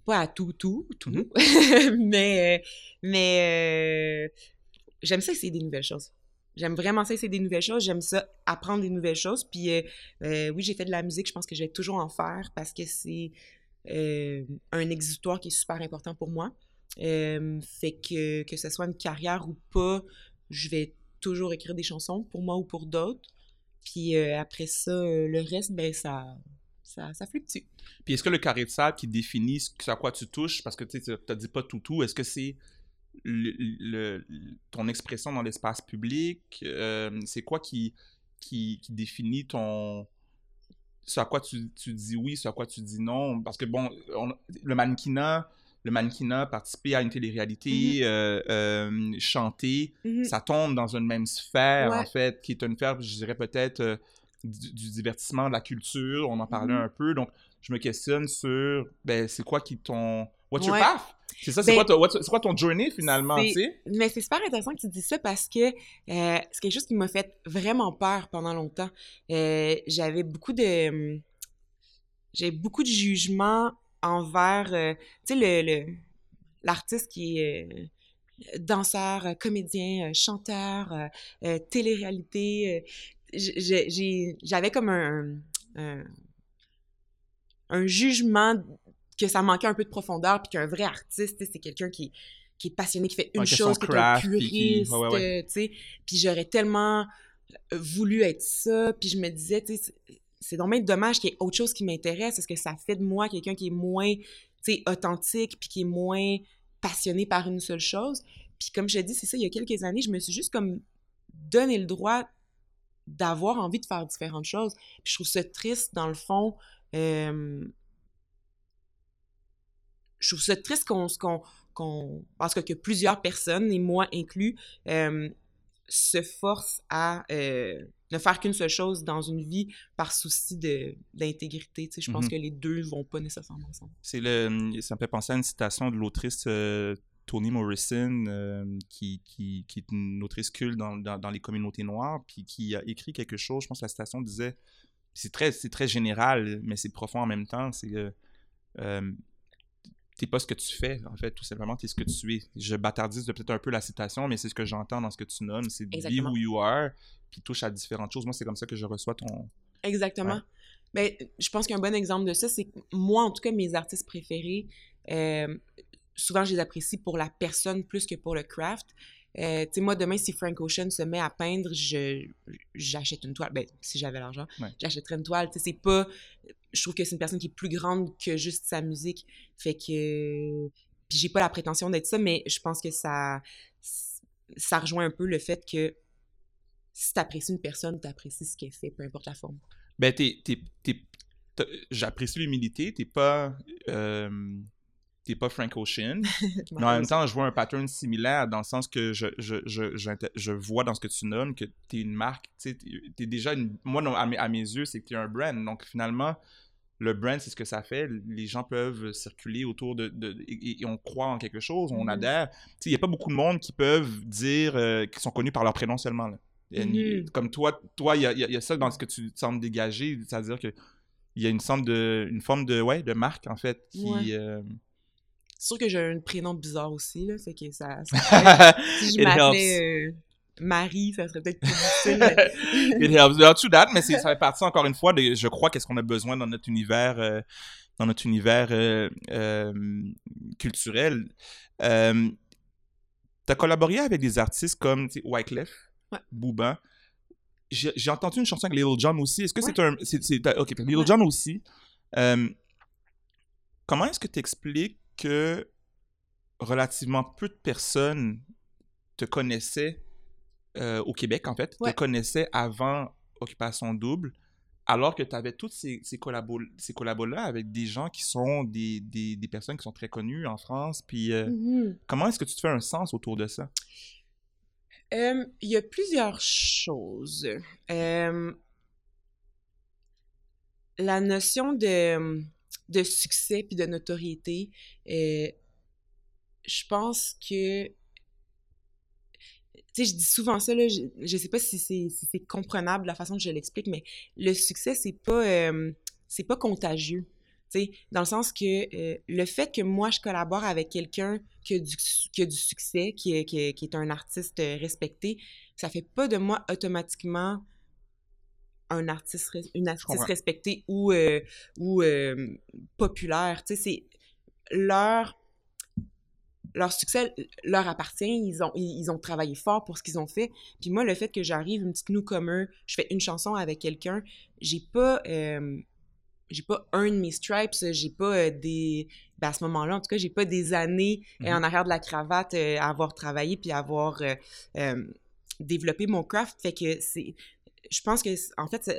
S2: pas à tout, tout, tout. Mm-hmm. (laughs) mais mais euh, j'aime ça essayer des nouvelles choses. J'aime vraiment ça essayer des nouvelles choses. J'aime ça apprendre des nouvelles choses. Puis euh, oui, j'ai fait de la musique. Je pense que je vais toujours en faire parce que c'est un exutoire qui est super important pour moi. fait que que ce soit une carrière ou pas, je vais toujours écrire des chansons pour moi ou pour d'autres. Puis euh, après ça, euh, le reste, ben ça, ça, ça fluctue.
S1: Puis est-ce que le carré de sable qui définit ce à quoi tu touches, parce que tu n'as dit pas tout tout, est-ce que c'est ton expression dans l'espace public? Euh, c'est quoi qui, qui, qui, définit ton... ce à quoi tu, tu dis oui, ce à quoi tu dis non? Parce que, bon, on- le mannequinat, le mannequinat, participer à une télé-réalité, euh, euh, chanter,
S2: Mhm.
S1: ça tombe dans une même sphère,
S2: Ouais.
S1: en fait, qui est une sphère, je dirais peut-être, euh, du, du divertissement, de la culture. On en parlait
S2: Mhm.
S1: un peu. Donc, je me questionne sur, ben, c'est quoi qui ton... What's your path? C'est ça, c'est
S2: Ben,
S1: quoi, c'est quoi ton journey, finalement, tu sais?
S2: Mais c'est super intéressant que tu dis ça parce que c'est quelque chose qui m'a fait vraiment peur pendant longtemps. J'avais beaucoup de... J'avais beaucoup de jugements envers, euh, tu sais, le, l'artiste qui est euh, danseur, euh, comédien, chanteur, euh, télé-réalité. J'avais comme un, un, un jugement que ça manquait un peu de profondeur, puis qu'un vrai artiste, c'est quelqu'un qui, qui est passionné, qui fait une
S1: Ouais,
S2: chose, qui est un puriste,
S1: ouais, ouais, ouais.
S2: tu sais. Puis j'aurais tellement voulu être ça, puis je me disais, tu sais, c'est- dommage dommage qu'il y ait autre chose qui m'intéresse. Est-ce que ça fait de moi quelqu'un qui est moins, authentique, puis qui est moins passionné par une seule chose? Puis comme je te dis, c'est ça, il y a quelques années, je me suis juste comme donné le droit d'avoir envie de faire différentes choses. Puis je trouve ça triste, dans le fond. je trouve ça triste qu'on... qu'on, qu'on parce que, que plusieurs personnes, et moi inclus, se forcent à euh, ne faire qu'une seule chose dans une vie par souci de, d'intégrité. Je pense
S1: Mhm.
S2: que les deux vont pas nécessairement ensemble.
S1: C'est le, ça me fait penser à une citation de l'autrice euh, Toni Morrison, euh, qui, qui, qui est une autrice culte dans, dans, dans les communautés noires, puis qui a écrit quelque chose. Je pense que la citation disait, c'est très, c'est très général, mais c'est profond en même temps. C'est que euh, t'es pas ce que tu fais, en fait, tout simplement, t'es ce que tu es. Je bâtardise peut-être un peu la citation, mais c'est ce que j'entends dans ce que tu nommes, c'est be who you are, puis touche à différentes choses. Moi, c'est comme ça que je reçois ton.
S2: Exactement.
S1: Ouais.
S2: Ben, je pense qu'un bon exemple de ça, c'est que moi, en tout cas, mes artistes préférés, euh, souvent, je les apprécie pour la personne plus que pour le craft. Euh, tu sais, moi, demain, si Frank Ocean se met à peindre, je j'achète une toile. Ben, si j'avais l'argent,
S1: Ouais.
S2: j'achèterais une toile. Tu sais, c'est pas... Je trouve que c'est une personne qui est plus grande que juste sa musique. Fait que... Puis j'ai pas la prétention d'être ça, mais je pense que ça... Ça rejoint un peu le fait que si t'apprécies une personne, t'apprécies ce qu'elle fait, peu importe la forme.
S1: Ben, t'es, j'apprécie l'humilité, t'es pas, euh, t'es pas Frank Ocean, (laughs) mais en même temps, je vois un pattern similaire dans le sens que je, je, je, j'inter- je vois dans ce que tu nommes que t'es une marque, tu t'es, déjà une, moi, non, à, mes, à mes yeux, c'est que t'es un brand, donc finalement, le brand, c'est ce que ça fait, les gens peuvent circuler autour de, de- et, et on croit en quelque chose, on
S2: Mhm.
S1: adhère, tu sais, il y a pas beaucoup de monde qui peuvent dire, euh, qu'ils sont connus par leur prénom seulement, là. Et-
S2: Mhm.
S1: Comme toi, toi, il y a, y a- y a ça dans ce que tu sembles dégager, c'est-à-dire que il y a une forme de, une forme de, ouais, de marque, en fait, qui...
S2: Ouais.
S1: euh,
S2: C'est sûr que j'ai un prénom bizarre aussi, là, fait que ça... ça (laughs) si je m'appelais euh, Marie, ça serait peut-être plus difficile. mais- (laughs)
S1: It helps. Not that, mais ça fait partie encore une fois de, je crois, qu'est-ce qu'on a besoin dans notre univers, euh, dans notre univers euh, euh, culturel. Euh, tu as collaboré avec des artistes comme Wyclef,
S2: Ouais.
S1: Booba. J'ai entendu une chanson avec Little John aussi. Est-ce que c'est un. t'as- ok, Little
S2: Ouais.
S1: John aussi. Comment est-ce que tu expliques que relativement peu de personnes te connaissaient euh, au Québec, en fait, te connaissaient avant Occupation Double, alors que tu avais tous ces, ces, collabos, ces collabos-là avec des gens qui sont des, des, des personnes qui sont très connues en France. Puis euh,
S2: Mhm.
S1: comment est-ce que tu te fais un sens autour de ça?
S2: Euh, Il y a plusieurs choses. La notion de, de succès puis de notoriété, euh, je pense que tu sais, je dis souvent ça, là, je, je sais pas si c'est comprenable la façon que je l'explique, mais le succès, c'est pas, euh, c'est pas contagieux. Tu sais, dans le sens que euh, le fait que moi, je collabore avec quelqu'un qui, a du qui a du succès, qui est, qui est, qui est un artiste respecté, ça fait pas de moi automatiquement un artiste, une artiste respectée ou, euh, ou euh, populaire. Tu sais, c'est leur leur succès leur appartient, ils ont, ils, ont travaillé fort pour ce qu'ils ont fait. Puis moi, le fait que j'arrive, une petite newcomer, je fais une chanson avec quelqu'un, j'ai pas, euh, j'ai pas un de mes stripes, j'ai pas des... Ben à ce moment-là, en tout cas, j'ai pas des années
S1: Mhm.
S2: en arrière de la cravate à avoir travaillé puis à avoir développé mon craft. Fait que c'est... Je pense que, en fait,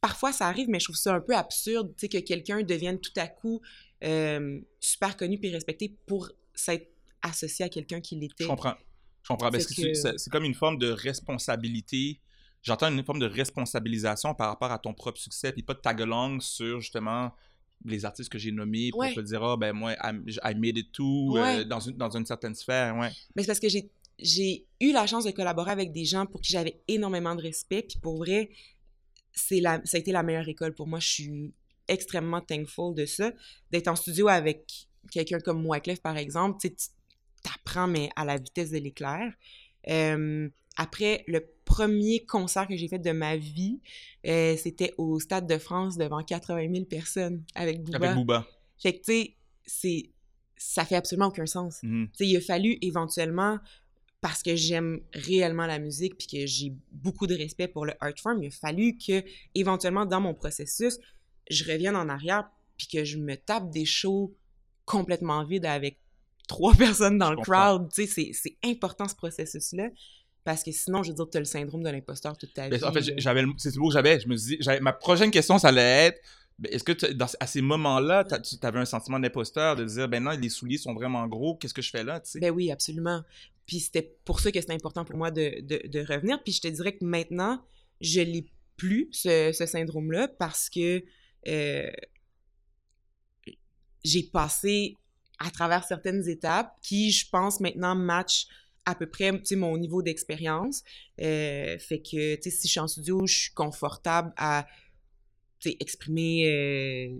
S2: parfois ça arrive, mais je trouve ça un peu absurde, tu sais, que quelqu'un devienne tout à coup euh, super connu puis respecté pour s'être associé à quelqu'un qui l'était.
S1: Je comprends. Je comprends. Parce que, c'est comme une forme de responsabilité. J'entends une forme de responsabilisation par rapport à ton propre succès, puis pas de tag along sur justement les artistes que j'ai nommés pour te dire, ah, ben moi, I, made it too euh, dans, une, dans une certaine sphère. Ouais.
S2: Mais c'est parce que j'ai j'ai eu la chance de collaborer avec des gens pour qui j'avais énormément de respect. Puis pour vrai, c'est la, ça a été la meilleure école pour moi. Je suis extrêmement thankful de ça. D'être en studio avec quelqu'un comme Wyclef, par exemple, tu apprends, mais à la vitesse de l'éclair. Euh, après, le premier concert que j'ai fait de ma vie, euh, c'était au Stade de France devant 80 000 personnes avec Booba.
S1: Avec Booba.
S2: Fait que, tu sais, ça fait absolument aucun sens.
S1: Mhm.
S2: Tu sais, il a fallu éventuellement parce que j'aime réellement la musique puis que j'ai beaucoup de respect pour le art form, il a fallu que éventuellement dans mon processus, je revienne en arrière puis que je me tape des shows complètement vides avec trois (laughs) personnes dans le crowd. Tu sais, c'est important ce processus-là. Parce que sinon, je veux dire, tu as le syndrome de l'imposteur toute ta vie.
S1: en fait, j'avais, c'est le mot que j'avais. Je me dis, ma prochaine question, ça allait être est-ce que dans, à ces moments-là, tu avais un sentiment d'imposteur de dire, ben non, les souliers sont vraiment gros, qu'est-ce que je fais là, tu?
S2: Ben oui, absolument. Puis c'était pour ça que c'était important pour moi de, de, revenir. Puis je te dirais que maintenant, je l'ai plus, ce, syndrome-là, parce que euh, j'ai passé à travers certaines étapes qui, je pense, maintenant matchent à peu près mon niveau d'expérience. Euh, fait que si je suis en studio, je suis confortable à exprimer euh,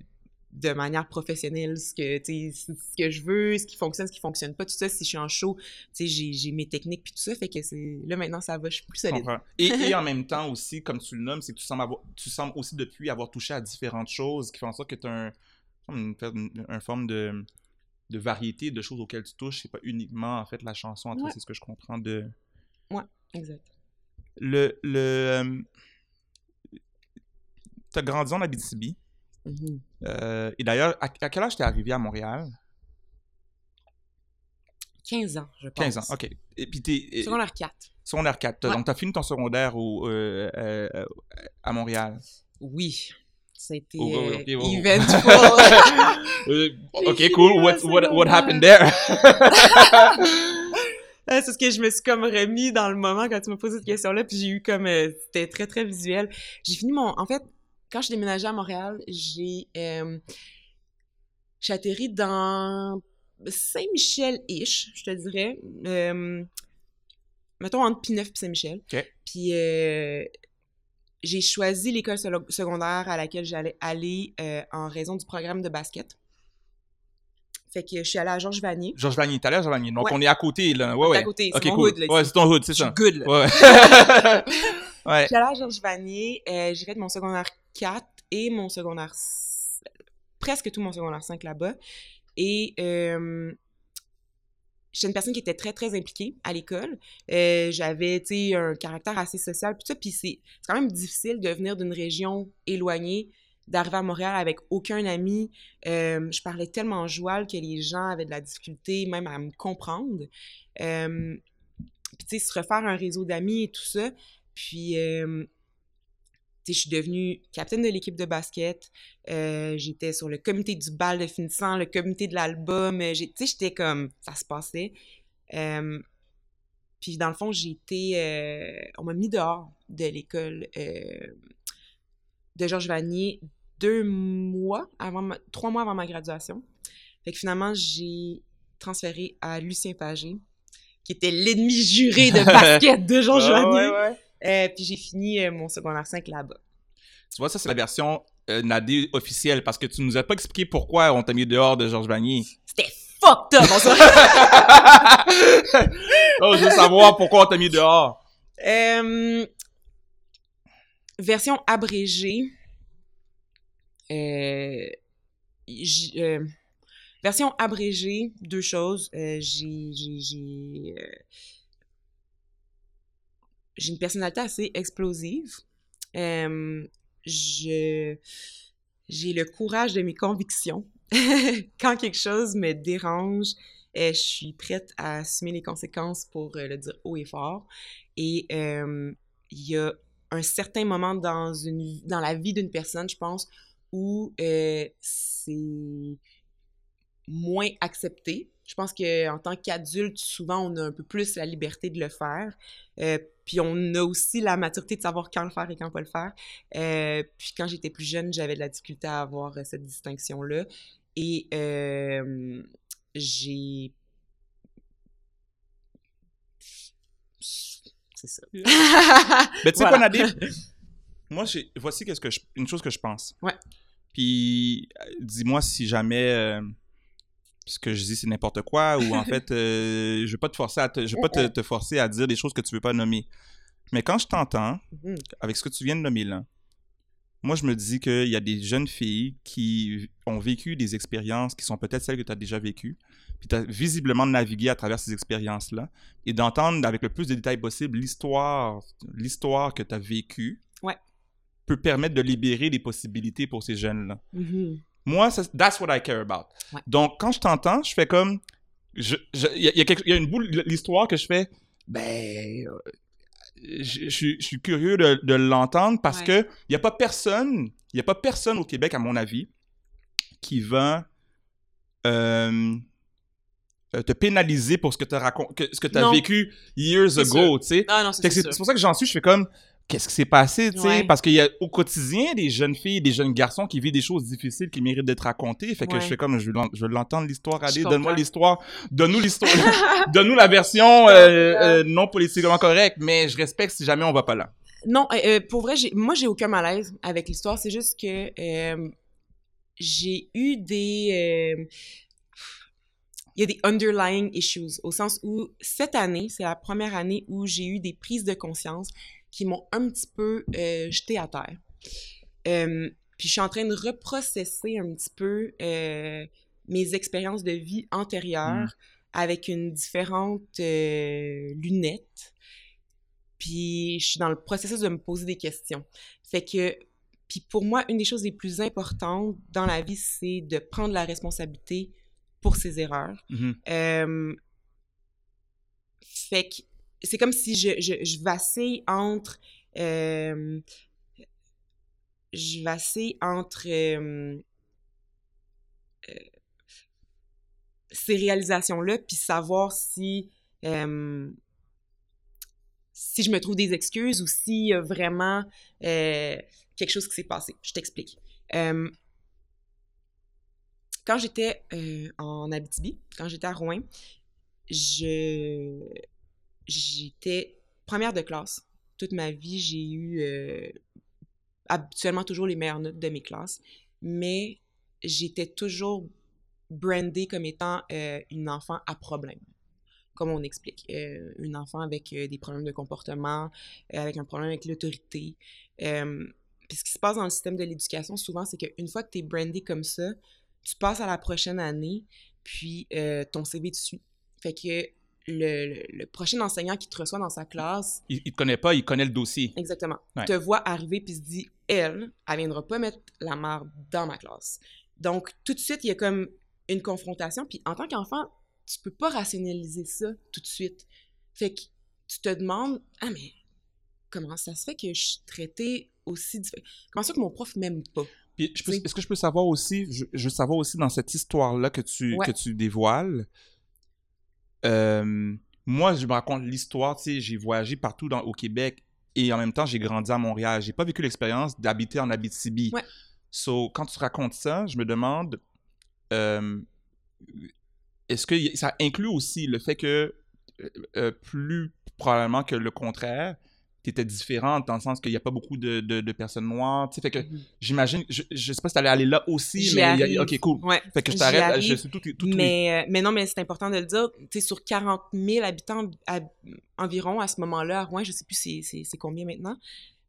S2: de manière professionnelle ce que, ce que je veux, ce qui fonctionne, ce qui fonctionne pas, tout ça. Si je suis en show, j'ai mes techniques puis tout ça. Fait que c'est là maintenant, ça va, je suis plus solide.
S1: Et, en même (laughs) temps aussi, comme tu le nommes, c'est que tu sembles, tu sembles aussi depuis avoir touché à différentes choses qui font en sorte que tu as un, une, forme de, de variété de choses auxquelles tu touches. C'est pas uniquement en fait la chanson, en c'est ce que je comprends de.
S2: Ouais, exact.
S1: Le. le euh, tu as grandi en Abitibi.
S2: Mm-hmm.
S1: Euh, et d'ailleurs, à, quel âge t'es arrivé à Montréal?
S2: 15 ans, je pense.
S1: 15 ans, OK. Et puis t'es...
S2: Secondaire 4.
S1: Secondaire 4. Donc, t'as fini ton secondaire au, euh, euh, à Montréal?
S2: Oui. Été
S1: oh, oh, okay, oh,
S2: eventful. (laughs)
S1: OK, cool. What, what, what happened there? (laughs) (laughs)
S2: c'est ce que je me suis comme remis dans le moment quand tu m'as posé cette question-là, puis j'ai eu comme... C'était très, très visuel. J'ai fini mon... En fait, quand je déménageais à Montréal, j'ai euh, atterri dans Saint-Michel-ish, je te dirais. Euh, mettons entre Pineuf et Saint-Michel. Puis euh, j'ai choisi l'école secondaire à laquelle j'allais aller euh, en raison du programme de basket. Fait que je suis allée à Georges Vanier.
S1: Georges Vanier, t'es allée à Georges Vanier. Donc on est à côté, là. Ouais, ouais.
S2: à côté, c'est mon hood, là.
S1: Ouais, c'est ton hood, c'est ça.
S2: good, là.
S1: Ouais. (laughs) (laughs)
S2: ouais. Allée à Georges Vanier. j'ai fait mon secondaire 4 et mon secondaire... presque tout mon secondaire 5 là-bas. Et euh, j'étais une personne qui était très, très impliquée à l'école. Euh, j'avais, tu sais, un caractère assez social, puis ça. Puis c'est quand même difficile de venir d'une région éloignée, d'arriver à Montréal avec aucun ami. Euh, je parlais tellement joual que les gens avaient de la difficulté même à me comprendre. Euh, puis, tu sais, se refaire un réseau d'amis et tout ça. Puis, je suis devenue capitaine de l'équipe de basket. Euh, j'étais sur le comité du bal de finissant, le comité de l'album. Euh, tu sais, j'étais comme... Ça se passait. Euh, puis dans le fond, j'ai été... on m'a mis dehors de l'école de Georges Vanier deux mois avant... trois mois avant ma graduation. Fait que finalement, j'ai transféré à Lucien Pagé, qui était l'ennemi juré de (laughs) basket de Georges Vanier. Euh, puis j'ai fini euh, mon secondaire 5 là-bas.
S1: Tu vois, ça, c'est la version euh, Nadé officielle, parce que tu nous as pas expliqué pourquoi on t'a mis dehors de Georges Vanier.
S2: C'était fucked up, ça! (laughs)
S1: oh, je veux savoir pourquoi on t'a mis dehors.
S2: Euh, version abrégée. version abrégée, deux choses. j'ai j'ai une personnalité assez explosive. Euh, j'ai le courage de mes convictions. (laughs) Quand quelque chose me dérange, euh, je suis prête à assumer les conséquences pour euh, le dire haut et fort. Et il y a un certain moment dans, une, dans la vie d'une personne, je pense, où c'est moins accepté. Je pense qu'en tant qu'adulte, souvent, on a un peu plus la liberté de le faire. Puis on a aussi la maturité de savoir quand le faire et quand pas le faire. Euh, puis quand j'étais plus jeune, j'avais de la difficulté à avoir cette distinction-là. Et j'ai c'est ça. (laughs)
S1: Mais tu sais quoi, Nadir? (laughs) Moi, voici ce que une chose que je pense.
S2: Ouais.
S1: Puis, euh, dis-moi si jamais euh, ce que je dis c'est n'importe quoi ou en (laughs) fait, euh, je vais pas te forcer à te, je vais pas te, forcer à dire des choses que tu veux pas nommer. Mais quand je t'entends, mm-hmm. avec ce que tu viens de nommer là, moi, je me dis qu'il y a des jeunes filles qui ont vécu des expériences qui sont peut-être celles que tu as déjà vécues, puis tu as visiblement navigué à travers ces expériences-là, et d'entendre avec le plus de détails possible l'histoire, l'histoire que tu as vécue,
S2: ouais.
S1: peut permettre de libérer des possibilités pour ces jeunes-là.
S2: Mm-hmm.
S1: Moi, that's what I care about. Donc, quand je t'entends, je fais comme... Il je, y, a, y, a une boule, l'histoire que je fais, ben, euh, je, suis curieux de, l'entendre parce que il n'y a pas personne, il a pas personne au Québec, à mon avis, qui va euh, euh, te pénaliser pour ce que tu as, ce que as vécu years ago, tu sais.
S2: c'est
S1: pour ça que j'en suis, je fais comme, qu'est-ce qui s'est passé, tu sais, parce qu'il y a au quotidien des jeunes filles, des jeunes garçons qui vivent des choses difficiles qui méritent d'être racontées. Fait que je fais comme, je veux l'entendre l'histoire, allez, donne-moi l'histoire, donne-nous l'histoire, (laughs) (laughs) donne-nous la version euh, euh, non politiquement correcte, mais je respecte si jamais on va pas là.
S2: Non, pour vrai, moi j'ai aucun malaise avec l'histoire, c'est juste que j'ai eu des il y a des underlying issues, au sens où cette année, c'est la première année où j'ai eu des prises de conscience qui m'ont un petit peu euh, jeté à terre. Euh, puis je suis en train de reprocesser un petit peu euh, mes expériences de vie antérieures mm. avec une différente lunette. Puis je suis dans le processus de me poser des questions. Fait que, puis pour moi, une des choses les plus importantes dans la vie, c'est de prendre la responsabilité pour ses erreurs.
S1: Mm-hmm.
S2: Fait que c'est comme si je, je, vacille entre. Euh, entre. Euh, ces réalisations-là, puis savoir si. je me trouve des excuses ou s'il y vraiment quelque chose qui s'est passé. Je t'explique quand j'étais euh, en Abitibi, quand j'étais à Rouen, je j'étais première de classe. Toute ma vie, j'ai eu euh, habituellement toujours les meilleures notes de mes classes, mais j'étais toujours brandée comme étant euh, une enfant à problème comme on explique. une enfant avec des problèmes de comportement, avec un problème avec l'autorité. puis ce qui se passe dans le système de l'éducation, souvent, c'est qu'une fois que tu es brandé comme ça, tu passes à la prochaine année, puis euh, ton CV te suit. Fait que le, prochain enseignant qui te reçoit dans sa classe...
S1: Il, ne te connaît pas, il connaît le dossier.
S2: Exactement. Te voit arriver puis se dit, elle, elle viendra pas mettre la marde dans ma classe. Donc, tout de suite, il y a comme une confrontation. Puis en tant qu'enfant, tu peux pas rationaliser ça tout de suite. Fait que tu te demandes, ah mais comment ça se fait que je suis traitée aussi... Comment ça que mon prof m'aime pas?
S1: est-ce que je peux savoir aussi, je, veux savoir aussi dans cette histoire-là que tu, que tu dévoiles, euh, moi, je me raconte l'histoire, tu sais, j'ai voyagé partout dans, au Québec et en même temps, j'ai grandi à Montréal. J'ai pas vécu l'expérience d'habiter en Abitibi.
S2: Ouais.
S1: So, quand tu racontes ça, je me demande, euh, est-ce que ça inclut aussi le fait que, euh, plus probablement que le contraire, était différente dans le sens qu'il n'y a pas beaucoup de, de, personnes noires. Tu fait que mm-hmm. j'imagine, je, je sais pas si tu allais aller là aussi, mais ok, cool.
S2: Ouais,
S1: fait que je t'arrête, je suis tout, tout,
S2: mais, euh, mais non, mais c'est important de le dire. Tu sur 40 000 habitants environ à ce moment-là à Rouen, je sais plus c'est combien maintenant,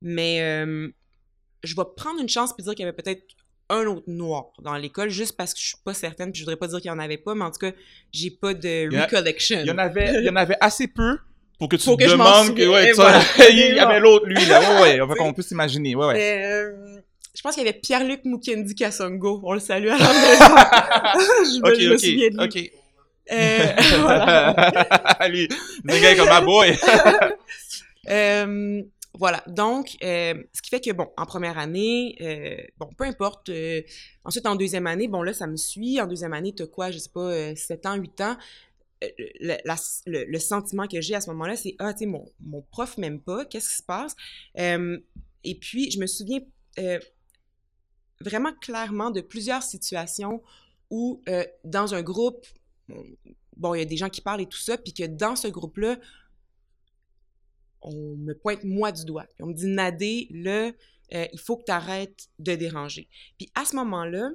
S2: mais euh, je vais prendre une chance puis dire qu'il y avait peut-être un autre noir dans l'école juste parce que je suis pas certaine puis je voudrais pas dire qu'il y en avait pas mais en tout cas j'ai pas de recollection
S1: il y en avait il y en avait assez peu pour que tu te demandes que, ouais, ça, (laughs) il y avait l'autre, lui, là. Ouais, ouais. on peut (laughs) s'imaginer. Ouais, ouais.
S2: Euh, je pense qu'il y avait Pierre-Luc Mukendi Kassongo. On le salue à maison. (laughs) je
S1: okay,
S2: je me souviens de lui.
S1: OK. Euh, voilà. lui, le gars comme ma boy.
S2: euh, Voilà. Donc, euh, ce qui fait que, bon, en première année, euh, bon, peu importe. euh, ensuite, en deuxième année, bon, là, ça me suit. En deuxième année, t'as quoi, je sais pas, euh, 7 ans, 8 ans. Le, le- sentiment que j'ai à ce moment-là, c'est Ah, tu sais, mon, mon prof m'aime pas, qu'est-ce qui se passe? Et puis, je me souviens euh, vraiment clairement de plusieurs situations où, euh, dans un groupe, bon, il y a des gens qui parlent et tout ça, puis que dans ce groupe-là, on me pointe moi du doigt. On me dit, Nadé, là, euh, il faut que tu arrêtes de déranger. Puis à ce moment-là,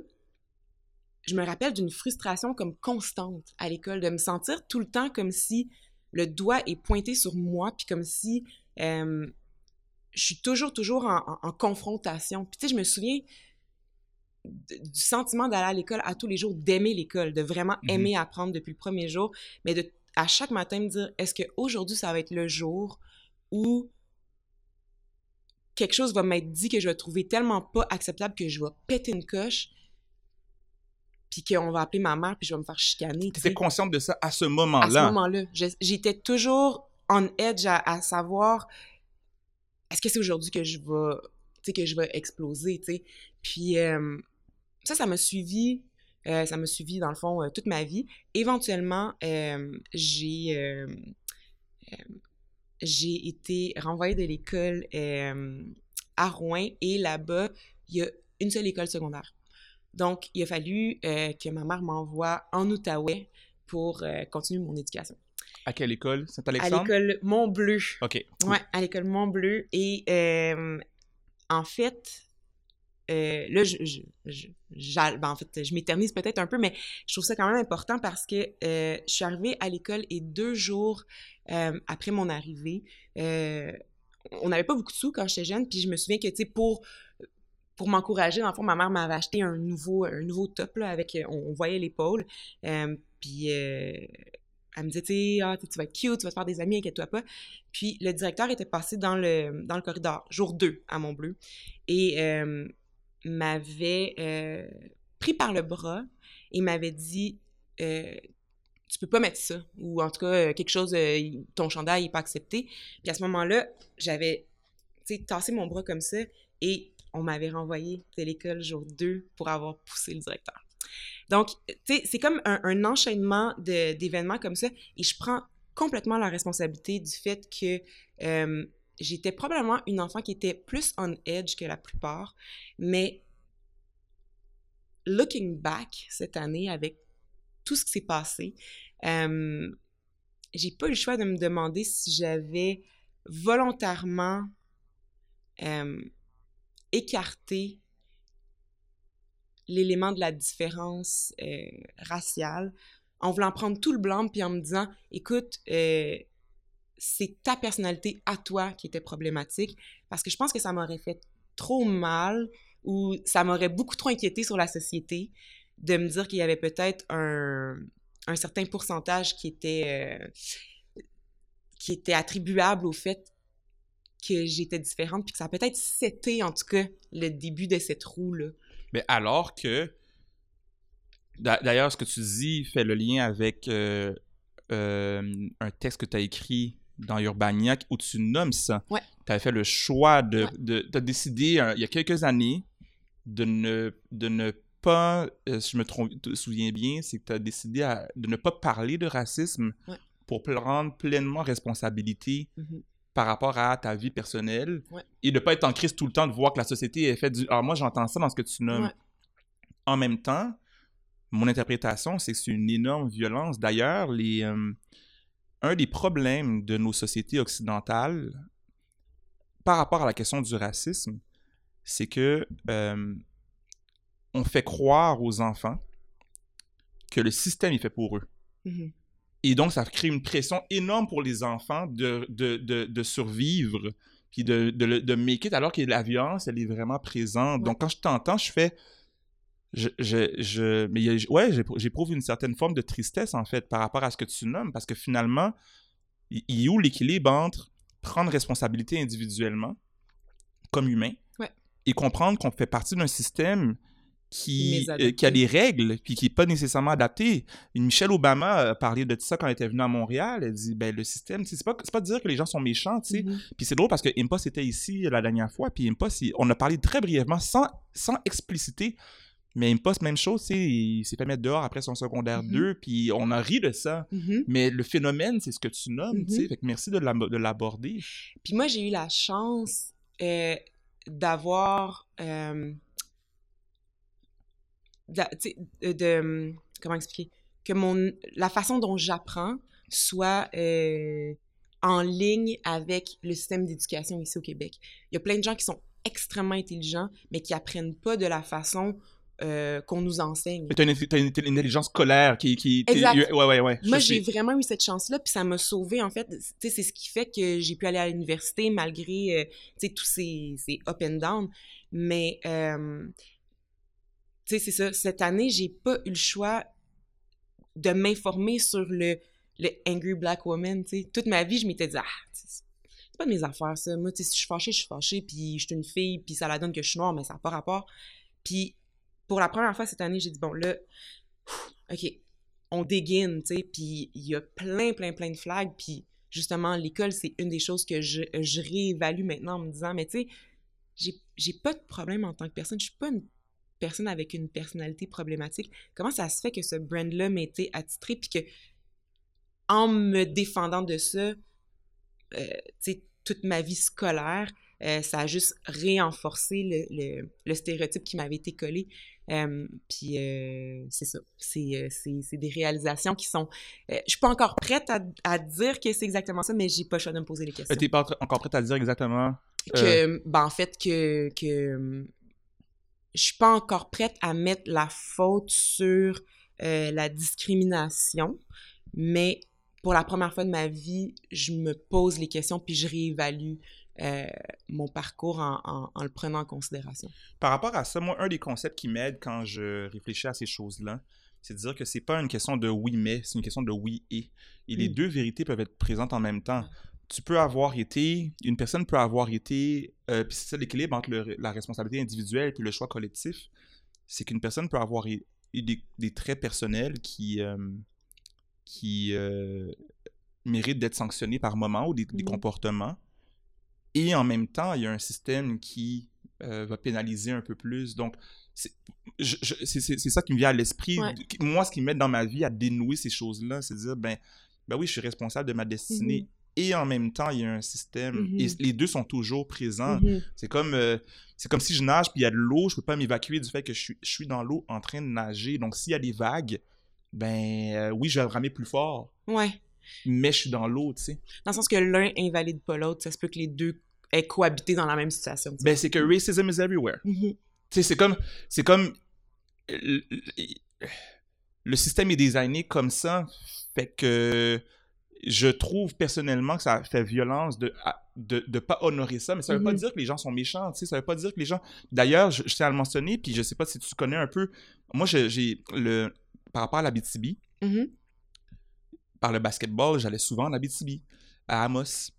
S2: je me rappelle d'une frustration comme constante à l'école, de me sentir tout le temps comme si le doigt est pointé sur moi, puis comme si euh, je suis toujours, toujours en, en- en confrontation. Puis tu sais, je me souviens du sentiment d'aller à l'école à tous les jours, d'aimer l'école, de vraiment
S1: Mhm.
S2: aimer apprendre depuis le premier jour, mais de à chaque matin me dire, est-ce qu'aujourd'hui, ça va être le jour où quelque chose va m'être dit que je vais trouver tellement pas acceptable que je vais péter une coche, puis qu'on va appeler ma mère, puis je vais me faire chicaner.
S1: Tu étais consciente de ça à ce
S2: À ce
S1: moment-là?
S2: moment-là, j'étais toujours on edge à, à savoir est-ce que c'est aujourd'hui que je vais, que je vais exploser, tu sais? Puis euh, ça, ça m'a suivi, euh, ça m'a suivi dans le fond euh, toute ma vie. Éventuellement, j'ai j'ai été renvoyée de l'école à Rouen et là-bas, il y a une seule école secondaire. Donc, il a fallu euh, que ma mère m'envoie en Outaouais pour euh, continuer mon éducation.
S1: À quelle école?
S2: À
S1: Saint-Alexandre?
S2: l'école Mont-Bleu.
S1: OK.
S2: Ouais, à l'école Mont-Bleu. Et euh, en fait, là, je, je, je, ben, en fait, je m'éternise peut-être un peu, mais je trouve ça quand même important parce que je suis arrivée à l'école et deux jours après mon arrivée, on n'avait pas beaucoup de sous quand j'étais jeune, puis je me souviens que, tu sais, pour, pour m'encourager, dans le fond, ma mère m'avait acheté un nouveau, un nouveau top, là, avec, on, on voyait l'épaule, euh, puis euh, elle me disait, ah, tu vas être cute, tu vas te faire des amis, inquiète-toi pas. Puis le directeur était passé dans le, dans le corridor, jour 2 à Montbleu, et euh, m'avait euh, pris par le bras et m'avait dit euh, Tu peux pas mettre ça, ou en tout cas, euh, quelque chose, euh, ton chandail n'est pas accepté. Puis à ce moment-là, j'avais tassé mon bras comme ça et on m'avait renvoyé de l'école jour 2 pour avoir poussé le directeur. Donc, tu sais, c'est comme un, enchaînement d'événements comme ça et je prends complètement la responsabilité du fait que euh, j'étais probablement une enfant qui était plus on edge que la plupart, mais looking back cette année avec tout ce qui s'est passé, euh, j'ai pas eu le choix de me demander si j'avais volontairement euh, écarté l'élément de la différence euh, raciale en voulant prendre tout le blanc puis en me disant écoute euh, c'est ta personnalité à toi qui était problématique parce que je pense que ça m'aurait fait trop mal ou ça m'aurait beaucoup trop inquiété sur la société de me dire qu'il y avait peut-être un, un certain pourcentage qui était euh, qui était attribuable au fait que j'étais différente puis que ça a peut-être c'était en tout cas le début de cette roue là
S1: Mais alors que. D'a- D'ailleurs, ce que tu dis fait le lien avec euh, euh, un texte que tu as écrit dans Urbaniac où tu nommes ça.
S2: Ouais.
S1: Tu as fait le choix de.
S2: Ouais.
S1: de tu as décidé, euh, il y a quelques années, de ne, de ne pas. euh, si je me trompe, te souviens bien, c'est que tu as décidé à- de ne pas parler de racisme
S2: Ouais.
S1: pour prendre pleinement responsabilité
S2: Mhm.
S1: Par rapport à ta vie personnelle
S2: Ouais.
S1: et de pas être en crise tout le temps, de voir que la société est faite du... Alors moi, j'entends ça dans ce que tu nommes.
S2: Ouais.
S1: En même temps, mon interprétation, c'est que c'est une énorme violence. D'ailleurs, les, euh, un des problèmes de nos sociétés occidentales par rapport à la question du racisme, c'est que euh, on fait croire aux enfants que le système est fait pour eux.
S2: Mhm.
S1: Et donc, ça crée une pression énorme pour les enfants de, de, de, de survivre, puis de, de, de make it, alors que la violence, elle est vraiment présente.
S2: Ouais.
S1: Donc, quand je t'entends, je fais... Je, je, je, mais a- ouais, j'épr- j'éprouve une certaine forme de tristesse, en fait, par rapport à ce que tu nommes, parce que finalement, il y a où l'équilibre entre prendre responsabilité individuellement, comme humain,
S2: Ouais.
S1: et comprendre qu'on fait partie d'un système qui, euh, qui a des règles, puis qui n'est pas nécessairement adapté. Michelle Obama a parlé de ça quand elle était venue à Montréal. Elle dit, ben, le système, c'est pas, pas de dire que les gens sont méchants, tu sais.
S2: Mhm.
S1: Puis c'est drôle parce que Impost était ici la dernière fois, puis Impost, il- on a parlé très brièvement, sans, sans expliciter. Mais Impost, même chose, tu sais, il s'est fait mettre dehors après son secondaire
S2: Mhm.
S1: 2, puis on a ri de ça.
S2: Mhm.
S1: Mais le phénomène, c'est ce que tu nommes, tu sais. Fait que merci de l'ab- de l'aborder.
S2: Puis moi, j'ai eu la chance euh, d'avoir. euh, tu de, de- Comment expliquer? Que mon, la façon dont j'apprends soit euh, en ligne avec le système d'éducation ici au Québec. Il y a plein de gens qui sont extrêmement intelligents, mais qui apprennent pas de la façon euh, qu'on nous enseigne.
S1: Une, t'as une, intelligence scolaire qui... qui
S2: Exact.
S1: Ouais, ouais, ouais.
S2: Moi, j'ai vraiment eu cette chance-là, puis ça m'a sauvée, en fait. Tu c'est ce qui fait que j'ai pu aller à l'université malgré, euh, tu tous ces, ces up and down. Mais, euh, tu sais, c'est ça. Cette année, j'ai pas eu le choix de m'informer sur le, le Angry Black Woman, tu sais. Toute ma vie, je m'étais dit, ah, c'est pas de mes affaires, ça. Moi, tu sais, si je suis fâchée, je suis fâchée, puis je suis une fille, puis ça la donne que je suis noire, mais ça n'a pas rapport. Puis, pour la première fois cette année, j'ai dit, bon, là, OK, on dégaine, tu sais, puis il y a plein, plein, plein de flags, puis justement, l'école, c'est une des choses que je, je réévalue maintenant en me disant, mais tu sais, j'ai pas de problème en tant que personne, je suis pas une personne avec une personnalité problématique. Comment ça se fait que ce brand-là m'ait été attitré, puis que en me défendant de ça, euh, tu sais, toute ma vie scolaire, euh, ça a juste réenforcé le, le- le stéréotype qui m'avait été collé. Euh, puis euh, c'est ça. C'est, c'est, c'est des réalisations qui sont. je suis pas encore prête à, à dire que c'est exactement ça, mais j'ai pas le choix de me poser les questions.
S1: T'es pas en- encore prête à dire exactement...
S2: Que, ben, en fait, que, que je suis pas encore prête à mettre la faute sur euh, la discrimination, mais pour la première fois de ma vie, je me pose les questions puis je réévalue euh, mon parcours en, en- en le prenant en considération.
S1: Par rapport à ça, moi, un des concepts qui m'aide quand je réfléchis à ces choses-là, c'est de dire que c'est pas une question de oui mais, c'est une question de oui et. Et les
S2: Mm.
S1: deux vérités peuvent être présentes en même temps. Tu peux avoir été, une personne peut avoir été, euh, puis c'est ça l'équilibre entre le- la responsabilité individuelle et le choix collectif, c'est qu'une personne peut avoir eu des, des traits personnels qui, euh, qui euh, méritent d'être sanctionnés par moment ou des, des
S2: Mhm.
S1: comportements. Et en même temps, il y a un système qui va pénaliser un peu plus. Donc, c'est ça qui me vient à l'esprit.
S2: Ouais.
S1: Moi, ce qui m'aide dans ma vie à dénouer ces choses-là, c'est de dire, ben, ben oui, je suis responsable de ma destinée.
S2: Mhm.
S1: Et en même temps, il y a un système.
S2: Mhm.
S1: Et les deux sont toujours présents.
S2: Mhm.
S1: C'est comme, euh, c'est comme si je nage puis il y a de l'eau, je peux pas m'évacuer du fait que je suis, je suis dans l'eau en train de nager. Donc, s'il y a des vagues, ben euh, oui, je vais ramer plus fort,
S2: Ouais.
S1: mais je suis dans l'eau, tu sais.
S2: Dans le sens que l'un invalide pas l'autre, ça se peut que les deux aient cohabité dans la même situation.
S1: Ben, c'est que racism is everywhere.
S2: Mhm.
S1: Tu sais, c'est comme, c'est comme, le, le système est designé comme ça, fait que je trouve personnellement que ça fait violence de de, de pas honorer ça, mais ça veut pas
S2: Mhm.
S1: dire que les gens sont méchants, tu sais, ça veut pas dire que les gens... D'ailleurs, je, je tiens à le mentionner, puis je sais pas si tu connais un peu, moi, je- j'ai le... Par rapport à la BTB,
S2: Mhm.
S1: par le basketball, j'allais souvent en Abitibi, à Amos.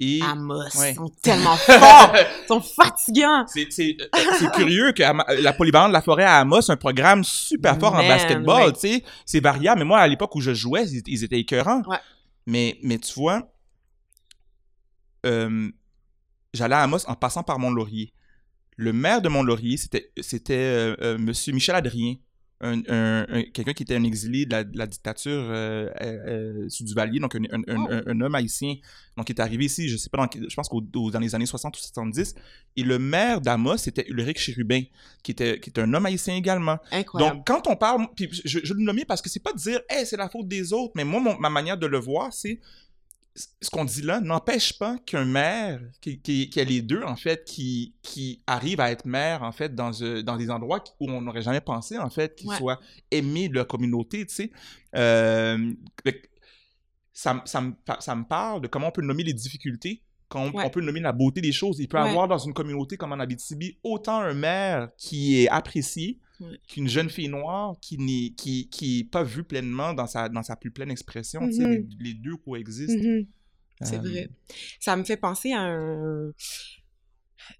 S1: Et...
S2: Amos,
S1: Ouais.
S2: ils sont tellement forts! Ils sont fatigants! (laughs)
S1: C'est, euh, c'est curieux que Ama- la polyvalente de la forêt à Amos, un programme super fort en basketball,
S2: ouais.
S1: tu sais. C'est variable, mais moi, à l'époque où je jouais, ils, ils étaient écœurants.
S2: Ouais.
S1: Mais, mais tu vois, euh, j'allais à Amos en passant par Mont-Laurier. Le maire de Mont-Laurier, c'était, c'était euh, euh, Monsieur Michel Adrien, un, un- un- quelqu'un qui était un exilé de la, de la dictature euh, euh, euh, sous Duvalier, donc un, un- un-
S2: Oh.
S1: un- homme haïtien, donc qui est arrivé ici, je sais pas, dans, je pense qu'au au- dans les années 60 ou 70. Et le maire d'Amos, c'était Ulrich Chérubin, qui était, qui était un homme haïtien également.
S2: Incroyable.
S1: Donc, quand on parle, puis je, je le nommer parce que c'est pas de dire, hey, c'est la faute des autres, mais moi, mon- ma manière de le voir, c'est ce qu'on dit là n'empêche pas qu'un maire, qui, qui, qui a les deux, en fait, qui, qui arrive à être maire, en fait, dans, euh, dans des endroits où on n'aurait jamais pensé, en fait, qu'il
S2: Ouais.
S1: soit aimé de la communauté, tu sais. Euh, ça, me- ça, me, ça me parle de comment on peut nommer les difficultés, quand on,
S2: Ouais.
S1: on peut nommer la beauté des choses. Il peut y
S2: Ouais.
S1: avoir dans une communauté comme en Abitibi autant un maire qui est apprécié Qu'une jeune fille noire qui n'est qui, qui pas vue pleinement dans sa, dans sa plus pleine expression.
S2: Mhm.
S1: les, les deux coexistent.
S2: Mhm. C'est
S1: Euh,
S2: vrai. Ça me fait penser à un,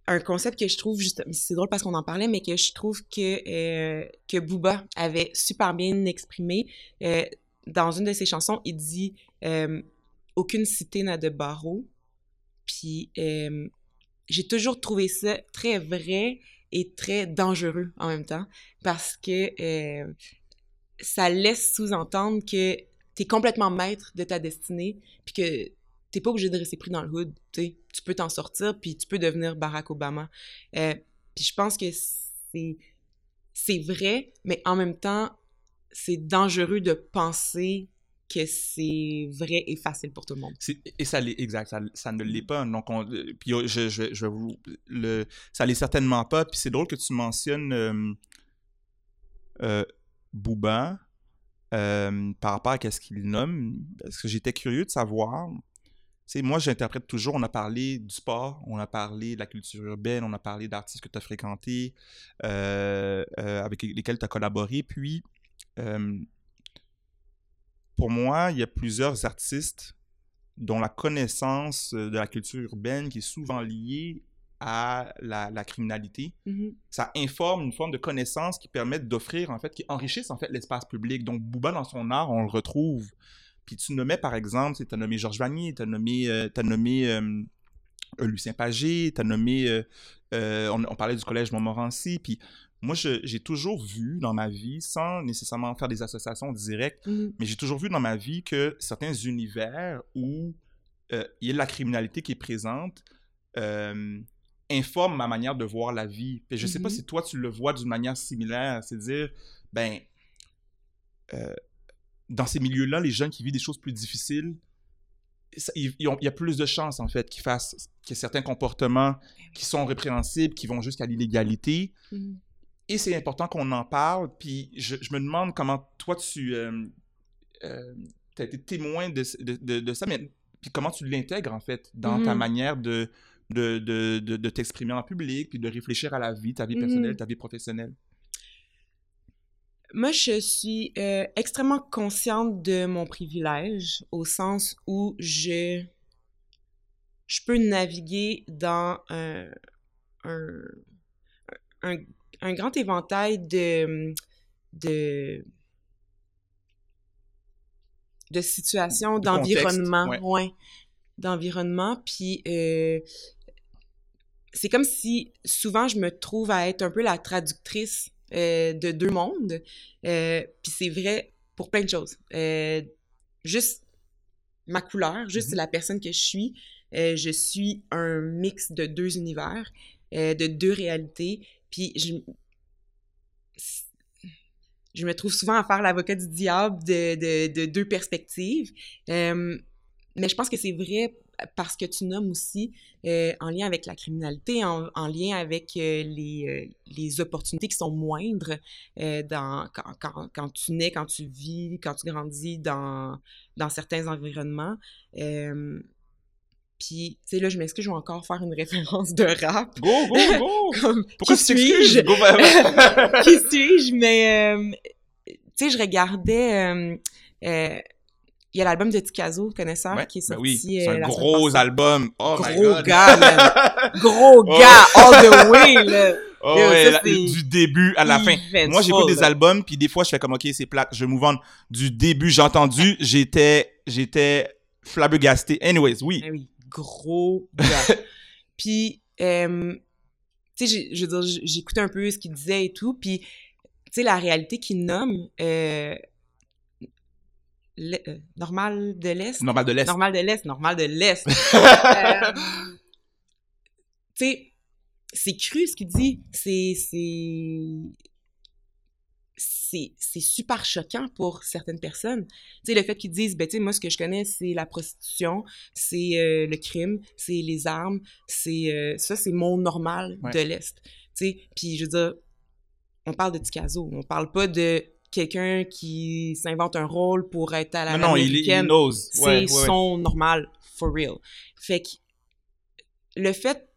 S2: un concept que je trouve juste c'est drôle parce qu'on en parlait mais que je trouve que euh, que Booba avait super bien exprimé euh, dans une de ses chansons il dit euh, aucune cité n'a de barreaux puis j'ai toujours trouvé ça très vrai et très dangereux en même temps parce que ça laisse sous-entendre que tu es complètement maître de ta destinée puis que t'es pas obligé de rester pris dans le hood, tu Tu peux t'en sortir, puis tu peux devenir Barack Obama. Euh, puis je pense que c'est, c'est vrai, mais en même temps, c'est dangereux de penser que c'est vrai et facile pour tout le monde.
S1: Et ça l'est, exact, ça, ça ne l'est pas. Donc, puis je, je, je, vous, le, ça l'est certainement pas. Puis c'est drôle que tu mentionnes euh, euh Booba euh, par rapport à ce qu'il nomme, parce que j'étais curieux de savoir sais, moi, j'interprète toujours, on a parlé du sport, on a parlé de la culture urbaine, on a parlé d'artistes que tu as fréquentés, euh, euh, avec lesquels tu as collaboré. Puis, pour moi, il y a plusieurs artistes dont la connaissance de la culture urbaine qui est souvent liée à la, criminalité. Mmh Ça informe une forme de connaissance qui permet d'offrir, en fait, qui enrichissent, en fait, l'espace public. Donc, Bouba, dans son art, on le retrouve puis tu nommais, par exemple, tu as nommé Georges Vanier, tu as nommé, euh, as nommé euh, euh, Lucien Pagé, tu as nommé, on, parlait du collège Montmorency, puis moi, j'ai toujours vu dans ma vie, sans nécessairement faire des associations directes, mmh mais j'ai toujours vu dans ma vie que certains univers où il y a de la criminalité qui est présente informent ma manière de voir la vie. Et je ne sais pas mmh si toi, tu le vois d'une manière similaire, c'est dire, ben, dans ces milieux-là, les jeunes qui vivent des choses plus difficiles, il y a plus de chances, en fait, qu'ils fassent qu'il y ait certains comportements qui sont répréhensibles, qui vont jusqu'à l'illégalité. Mmh. Et c'est important qu'on en parle. Puis je, me demande comment toi, tu euh, euh, as été témoin de, de, de, ça, mais puis comment tu l'intègres, en fait, dans ta mmh. manière de, de, t'exprimer en public, puis de réfléchir à la vie, ta vie personnelle, mmh. ta vie professionnelle?
S2: Moi, je suis euh, extrêmement consciente de mon privilège au sens où je, je peux naviguer dans un, un, un, grand éventail de, de, de situations, d'environnement. Ouais. d'environnement. Puis, euh, c'est comme si souvent je me trouve à être un peu la traductrice euh, de deux mondes. Euh, puis c'est vrai pour plein de choses. Juste ma couleur, juste mm-hmm. la personne que je suis. je suis un mix de deux univers, de deux réalités. Puis je, je me trouve souvent à faire l'avocat du diable de, de, de deux perspectives. mais je pense que c'est vrai parce que tu nommes aussi en lien avec la criminalité, en, lien avec les, les, opportunités qui sont moindres dans, quand, quand, quand, tu nais, quand tu vis, quand tu grandis dans, dans certains environnements. Puis, tu sais, là, je m'excuse, je vais encore faire une référence de rap.
S1: Go, go, go! (laughs)
S2: Comme, Pourquoi qui suis-je? (laughs) qui suis-je? Mais, tu sais, je regardais il y a l'album de Tikazo, connaisseur, qui est
S1: ben
S2: sorti.
S1: oui, c'est un gros album. Oh
S2: gros
S1: my God.
S2: gars, man. (laughs) Gros oh. gars, all the way, là.
S1: Oh ouais, du début à la fin. Moi, j'écoute des albums, puis des fois, je fais comme, OK, c'est plate, je vais on. Du début, j'ai entendu, j'étais, j'étais flabbergasté. Anyways, oui.
S2: Ah oui, gros gars. (laughs) puis, euh, tu sais, je veux dire, j'écoutais un peu ce qu'il disait et tout, puis, tu sais, la réalité qu'il nomme, euh, euh, normal de l'Est?
S1: Normal de l'Est.
S2: Normal de l'Est, normal de l'Est. (laughs) Euh, tu sais, c'est cru ce qu'il dit. C'est. C'est super choquant pour certaines personnes. Tu sais, le fait qu'ils disent, ben, tu sais, moi, ce que je connais, c'est la prostitution, c'est euh, le crime, c'est les armes, c'est ça, c'est mon normal de l'Est. Tu sais, puis je veux dire, on parle de Ticazo, on parle pas de quelqu'un qui s'invente un rôle pour être à la
S1: non, non, il, ose.
S2: C'est son normal, for real. Fait que le fait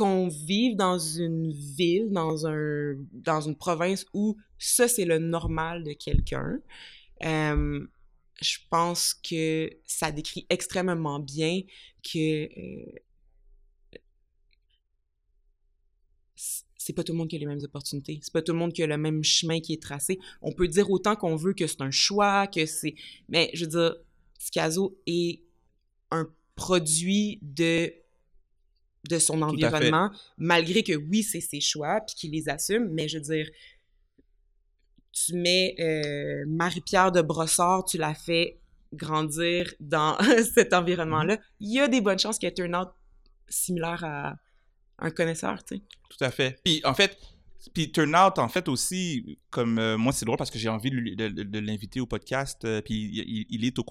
S2: qu'on vive dans une ville, dans, un, dans une province où ça, c'est le normal de quelqu'un, euh, je pense que ça décrit extrêmement bien que euh, c'est pas tout le monde qui a les mêmes opportunités. C'est pas tout le monde qui a le même chemin qui est tracé. On peut dire autant qu'on veut que c'est un choix, que c'est. Mais je veux dire, Scazo est un produit de de son environnement, malgré que oui, c'est ses choix, puis qu'il les assume, mais je veux dire, tu mets euh, Marie-Pierre de Brossard, tu la fais grandir dans (laughs) cet environnement-là, mm-hmm. il y a des bonnes chances qu'il y ait un autre similaire à un connaisseur, tu sais.
S1: Tout à fait. Puis en fait, puis Turnout, en fait, aussi, comme euh, moi, c'est drôle parce que j'ai envie de, l'inviter au podcast, euh, puis il, est au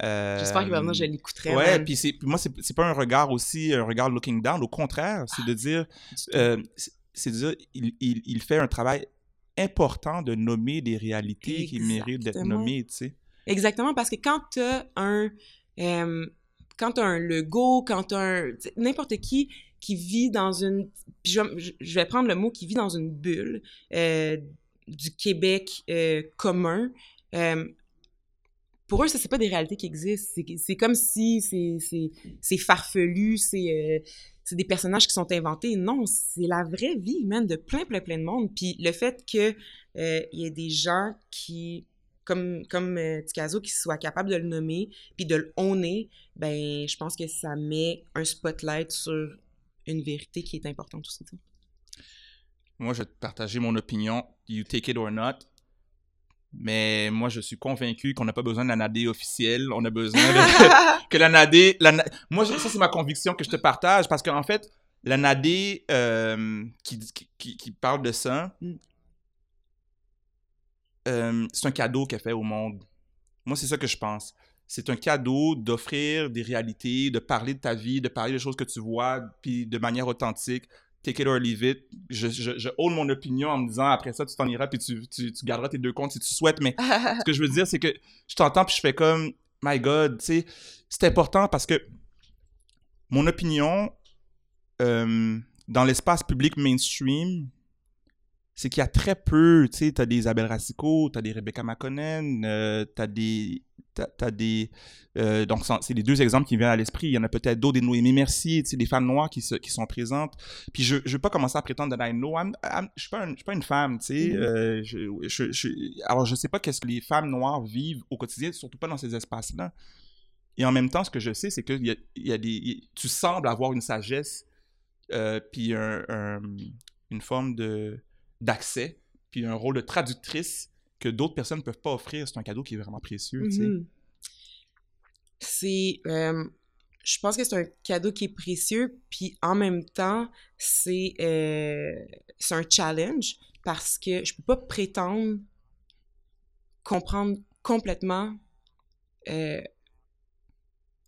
S2: J'espère que maintenant je l'écouterai.
S1: Ouais, puis moi, c'est pas un regard aussi, un regard looking down. Au contraire, c'est de dire, c'est de dire, il, il, fait un travail important de nommer des réalités qui méritent d'être nommées, tu sais.
S2: Exactement, parce que quand tu as un... Euh, quand tu as un logo, quand tu as un... N'importe qui qui vit dans une... Je, je, vais prendre le mot qui vit dans une bulle euh, du Québec euh, commun. Pour eux, ça, c'est pas des réalités qui existent. C'est comme si c'est farfelu, c'est c'est des personnages qui sont inventés. Non, c'est la vraie vie, même de plein, plein, plein de monde. Puis le fait qu'il euh, y ait des gens qui, comme, comme euh, qui soient capables de le nommer, puis de le honner, ben, je pense que ça met un spotlight sur une vérité qui est importante aussi.
S1: Moi, je vais te partager mon opinion. You take it or not. Mais moi, je suis convaincu qu'on n'a pas besoin d'un AD officiel. On a besoin de, (laughs) (laughs) que l'ANAD... La, moi, ça, c'est ma conviction que je te partage parce qu'en fait, l'ANAD euh, qui, qui, qui, parle de ça, mm. euh, c'est un cadeau qu'elle fait au monde. Moi, c'est ça que je pense. C'est un cadeau d'offrir des réalités, de parler de ta vie, de parler des choses que tu vois, puis de manière authentique take it or leave it. Je, je, je mon opinion en me disant après ça, tu t'en iras puis tu, tu, garderas tes deux comptes si tu souhaites. Mais ce que je veux dire, c'est que je t'entends puis je fais comme, my God, tu sais, c'est important parce que mon opinion euh, dans l'espace public mainstream, c'est qu'il y a très peu, tu sais, t'as des Isabelle Racicot, t'as des Rebecca McConnell, euh, t'as des t'as des euh, donc c'est les deux exemples qui viennent à l'esprit. Il y en a peut-être d'autres des Noémie Mercier des femmes noires qui, qui sont présentes. Puis je je veux pas commencer à prétendre que I know je suis pas suis pas une femme tu sais mm-hmm. euh, je, je, alors je sais pas qu'est-ce que les femmes noires vivent au quotidien surtout pas dans ces espaces là et en même temps ce que je sais c'est que il y a, des tu sembles avoir une sagesse euh, puis un, une forme de d'accès puis un rôle de traductrice que d'autres personnes ne peuvent pas offrir. C'est un cadeau qui est vraiment précieux.
S2: Mm-hmm. C'est. Euh, je pense que c'est un cadeau qui est précieux, puis en même temps, c'est euh, un challenge parce que je peux pas prétendre comprendre complètement euh,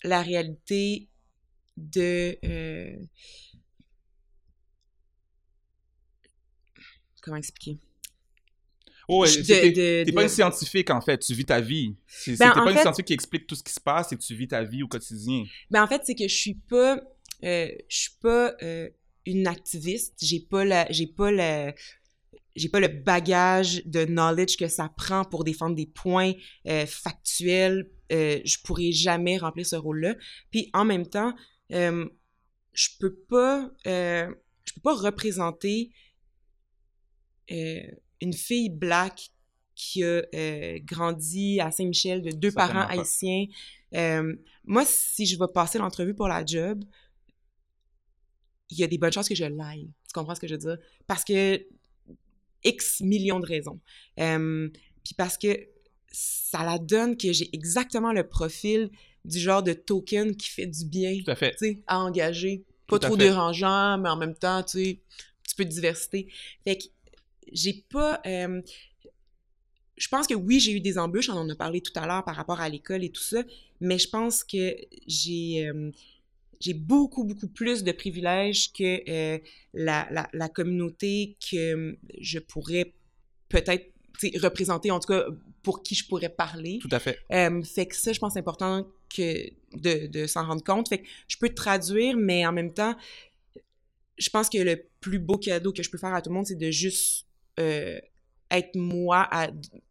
S2: la réalité de comment expliquer?
S1: Oh, t'es pas une scientifique, en fait. Tu vis ta vie. Ben, t'es pas une scientifique qui explique tout ce qui se passe et tu vis ta vie au quotidien.
S2: Ben, en fait, c'est que je suis pas... Euh, je suis pas euh, une activiste. J'ai pas la... J'ai pas la j'ai pas le bagage de knowledge que ça prend pour défendre des points euh, factuels. Euh, je pourrais jamais remplir ce rôle-là. Puis en même temps, euh, je peux pas, je peux pas représenter une fille black qui a euh, grandi à Saint-Michel de deux parents haïtiens. Euh, moi, si je vais passer l'entrevue pour la job, il y a des bonnes chances que je l'aille. Tu comprends ce que je veux dire? Parce que X millions de raisons. Euh, puis parce que ça la donne que j'ai exactement le profil du genre de token qui fait du bien
S1: Tout à, fait.
S2: à engager. Pas trop dérangeant, mais en même temps, tu sais, un petit peu de diversité. Fait que j'ai pas. Euh, je pense que oui, j'ai eu des embûches, on en a parlé tout à l'heure par rapport à l'école et tout ça, mais je pense que j'ai. Euh, j'ai beaucoup, beaucoup plus de privilèges que euh, la, la, la, communauté que je pourrais peut-être représenter, en tout cas pour qui je pourrais parler.
S1: Tout à fait.
S2: fait que ça, je pense, c'est important que de, de s'en rendre compte. Fait que je peux te traduire, mais en même temps, je pense que le plus beau cadeau que je peux faire à tout le monde, c'est de juste euh, être moi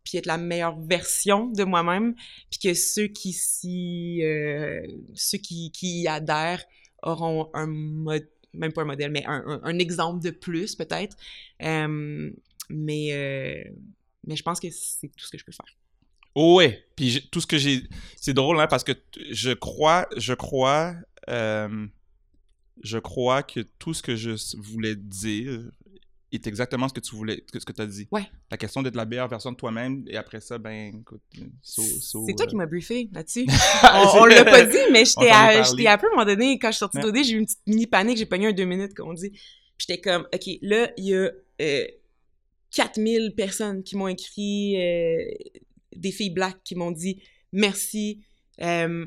S2: puis être la meilleure version de moi-même puis que ceux qui s'y euh, ceux qui, qui y adhèrent auront un mode même pas un modèle, mais un, exemple de plus, peut-être. Euh, mais, mais je pense que c'est tout ce que je peux faire.
S1: Oh ouais. Puis tout ce que j'ai. C'est drôle, hein, parce que je crois. Je crois. je crois que tout ce que je voulais dire est exactement ce que tu voulais. Ce que tu as dit.
S2: Ouais.
S1: La question d'être la meilleure version de toi-même. Et après ça, ben, écoute. so- so,
S2: c'est toi
S1: euh,
S2: qui m'as briefé là-dessus. (laughs) on, on l'a pas dit, mais j'étais à, j'étais à peu, à un moment donné, quand je suis sortie d'OD, j'ai eu une petite mini panique, j'ai pogné un deux minutes, comme on dit. Puis j'étais comme, OK, là, il y a euh, 4000 personnes qui m'ont écrit, euh, des filles black qui m'ont dit « Merci, euh,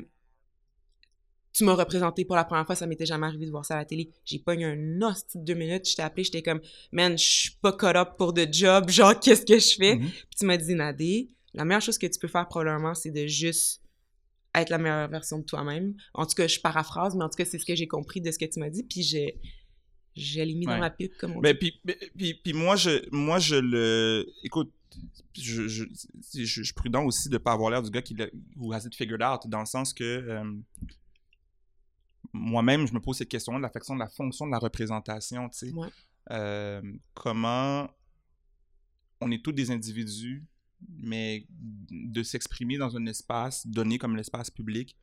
S2: tu m'as représenté pour la première fois, ça m'était jamais arrivé de voir ça à la télé. » J'ai pogné un hostie de deux minutes, je t'ai appelé, j'étais comme « Man, je suis pas caught up pour de job, (laughs) genre, qu'est-ce que je fais? »
S1: mhm.
S2: Puis tu m'as dit, Nadé, la meilleure chose que tu peux faire probablement, c'est de juste être la meilleure version de toi-même. En tout cas, je paraphrase, mais en tout cas, c'est ce que j'ai compris de ce que tu m'as dit. Puis j'ai, je l'ai mis dans ma pipe, comme on
S1: Mais
S2: dit.
S1: puis, puis, puis moi, je, moi, je le. Écoute, je, je, je, je suis prudent aussi de ne pas avoir l'air du gars qui l'a who has it figured out, dans le sens que euh, moi-même, je me pose cette question de la faction de la fonction de la représentation, tu sais.
S2: Ouais.
S1: Euh, comment on est tous des individus, mais de s'exprimer dans un espace donné comme l'espace public,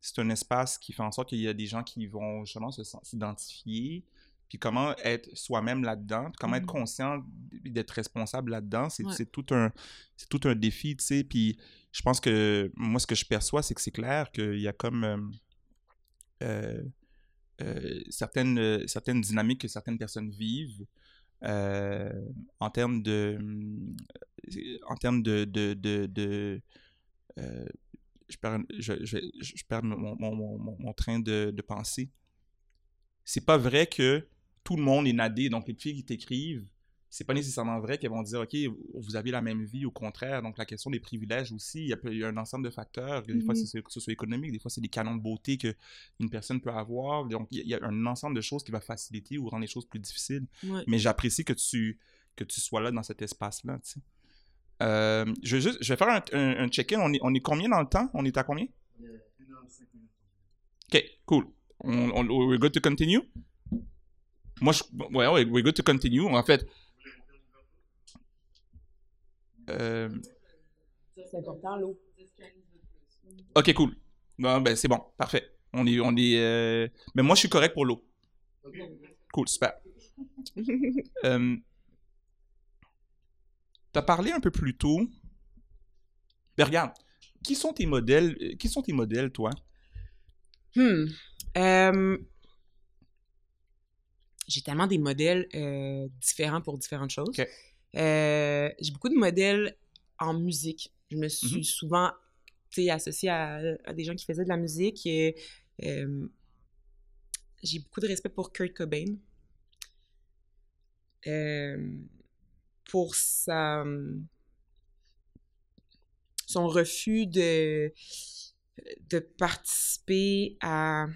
S1: c'est un espace qui fait en sorte qu'il y a des gens qui vont justement s'identifier, puis comment être soi-même là-dedans, comment être
S2: Mhm.
S1: conscient d'être responsable là-dedans, c'est
S2: Ouais.
S1: tout un c'est tout un défi, tu sais. Puis je pense que moi ce que je perçois, c'est que c'est clair qu'il y a comme euh, certaines euh, certaines dynamiques que certaines personnes vivent euh, en termes de euh, en termes de euh, je perds, je, perds mon train de, de pensée. C'est pas vrai que tout le monde est nadé. Donc, les filles qui t'écrivent, c'est pas nécessairement vrai qu'elles vont dire, OK, vous avez la même vie, au contraire. Donc, la question des privilèges aussi, il y a, il y a un ensemble de facteurs. Des fois,
S2: Mhm.
S1: c'est socio-économique, des fois, c'est des canons de beauté qu'une personne peut avoir. Donc, il y, a- il y a un ensemble de choses qui va faciliter ou rendre les choses plus difficiles.
S2: Ouais.
S1: Mais j'apprécie que tu, que tu sois là dans cet espace-là, tu sais. Euh, je, vais juste, je vais faire un, un- un check-in. On est, on est combien dans le temps? On est à combien? OK, cool. On, on, we're good to continue? Moi, je, ouais, ouais, we're good to continue. En fait, euh,
S2: C'est important, l'eau.
S1: OK, cool. Non, ben, c'est bon. Parfait. On est, on est, euh, mais moi, je suis correct pour l'eau. Cool, super. (laughs) Euh, T'as parlé un peu plus tôt. Ben, regarde, qui sont tes modèles, euh, qui sont tes modèles, toi?
S2: Hmm. Euh, j'ai tellement des modèles euh, différents pour différentes choses.
S1: Ok.
S2: Euh, j'ai beaucoup de modèles en musique. Je me suis
S1: Mhm.
S2: souvent associée à, à des gens qui faisaient de la musique. Et, euh, j'ai beaucoup de respect pour Kurt Cobain. Euh, pour sa, son refus de, de participer à.